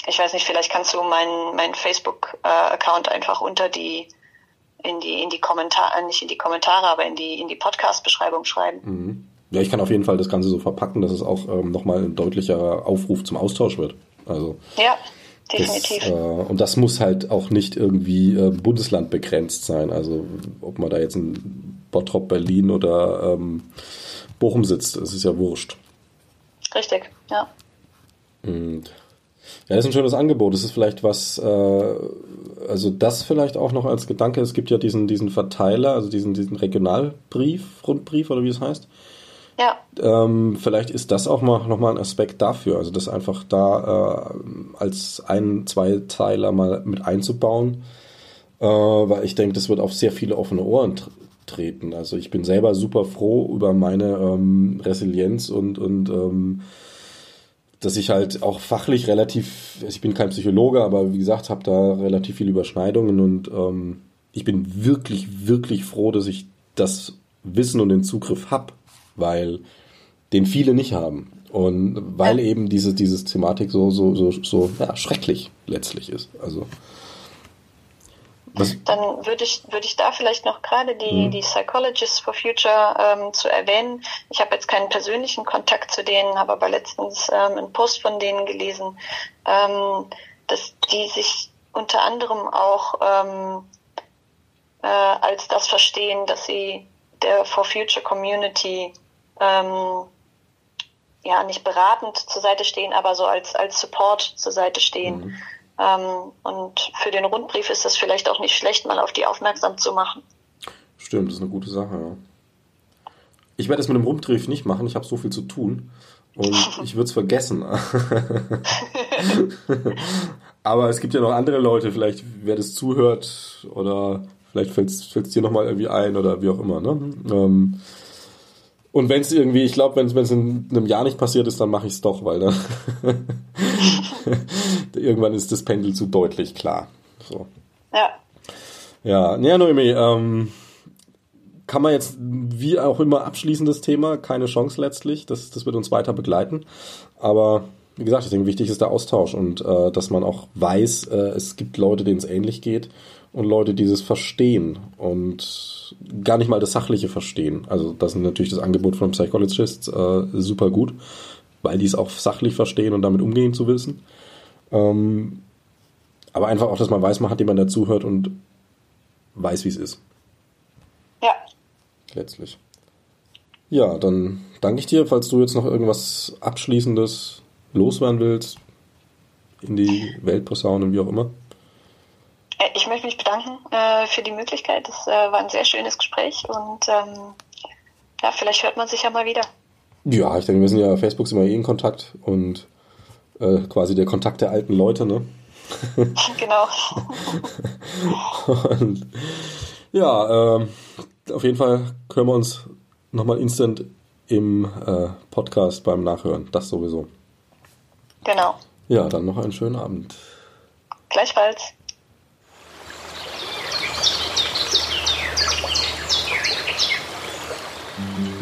B: ich weiß nicht, vielleicht kannst du meinen mein Facebook-Account einfach unter die in die in die Kommentare, nicht in die Kommentare, aber in die in die Podcast-Beschreibung schreiben.
A: Mhm. Ja, ich kann auf jeden Fall das Ganze so verpacken, dass es auch ähm, nochmal ein deutlicher Aufruf zum Austausch wird. Also
B: ja, definitiv.
A: Das, äh, und das muss halt auch nicht irgendwie äh, Bundesland begrenzt sein. Also ob man da jetzt in Bottrop, Berlin oder ähm, Bochum sitzt, das ist ja wurscht.
B: Richtig, ja.
A: Und ja, das ist ein schönes Angebot. Das ist vielleicht was, äh, also das vielleicht auch noch als Gedanke. Es gibt ja diesen, diesen Verteiler, also diesen, diesen Regionalbrief, Rundbrief oder wie es heißt.
B: Ja.
A: Ähm, vielleicht ist das auch mal nochmal ein Aspekt dafür, also das einfach da äh, als ein, zwei Teiler mal mit einzubauen, äh, weil ich denke, das wird auf sehr viele offene Ohren treten. Also ich bin selber super froh über meine ähm, Resilienz und, und ähm, dass ich halt auch fachlich relativ, ich bin kein Psychologe, aber wie gesagt, habe da relativ viele Überschneidungen und ähm, ich bin wirklich, wirklich froh, dass ich das Wissen und den Zugriff habe, weil den viele nicht haben. Und weil eben diese, diese Thematik so, so, so, so ja, schrecklich letztlich ist. Also
B: was? Dann würde ich, würde ich da vielleicht noch gerade die, mhm. die Psychologists for Future ähm, zu erwähnen. Ich habe jetzt keinen persönlichen Kontakt zu denen, habe aber letztens ähm, einen Post von denen gelesen, ähm, dass die sich unter anderem auch ähm, äh, als das verstehen, dass sie der For Future Community ähm, ja nicht beratend zur Seite stehen, aber so als, als Support zur Seite stehen. Mhm ähm, und für den Rundbrief ist das vielleicht auch nicht schlecht, mal auf die aufmerksam zu machen.
A: Stimmt, das ist eine gute Sache, ja. Ich werde es mit dem Rundbrief nicht machen, ich habe so viel zu tun und (laughs) ich würde es vergessen. (laughs) Aber es gibt ja noch andere Leute, vielleicht wer das zuhört oder vielleicht fällt es dir nochmal irgendwie ein oder wie auch immer. Ne? Ähm, und wenn es irgendwie, ich glaube, wenn es in einem Jahr nicht passiert ist, dann mache ich es doch, weil dann (laughs) irgendwann ist das Pendel zu deutlich klar. So.
B: Ja.
A: Ja, ja, Noemi, ähm, kann man jetzt wie auch immer abschließen das Thema, keine Chance letztlich, das, das wird uns weiter begleiten. Aber wie gesagt, denke, wichtig ist der Austausch und äh, dass man auch weiß, äh, es gibt Leute, denen es ähnlich geht und Leute, die es verstehen und gar nicht mal das Sachliche verstehen. Also das ist natürlich das Angebot von Psychologists äh, super gut, weil die es auch sachlich verstehen und damit umgehen zu wissen. Ähm, aber einfach auch, dass man weiß, man hat jemanden, der zuhört und weiß, wie es ist.
B: Ja.
A: Letztlich. Ja, dann danke ich dir, falls du jetzt noch irgendwas Abschließendes loswerden willst, in die Welt posaunen, wie auch immer.
B: Äh, ich möchte mich bedanken äh, für die Möglichkeit. Das äh, war ein sehr schönes Gespräch und ähm, ja, vielleicht hört man sich ja mal wieder.
A: Ja, ich denke, wir sind ja Facebook sind wir eh in Kontakt und äh, quasi der Kontakt der alten Leute, ne? (laughs)
B: genau. (laughs)
A: und, ja, äh, auf jeden Fall können wir uns nochmal instant im äh, Podcast beim Nachhören. Das sowieso.
B: Genau.
A: Ja, dann noch einen schönen Abend.
B: Gleichfalls.
A: Mhm.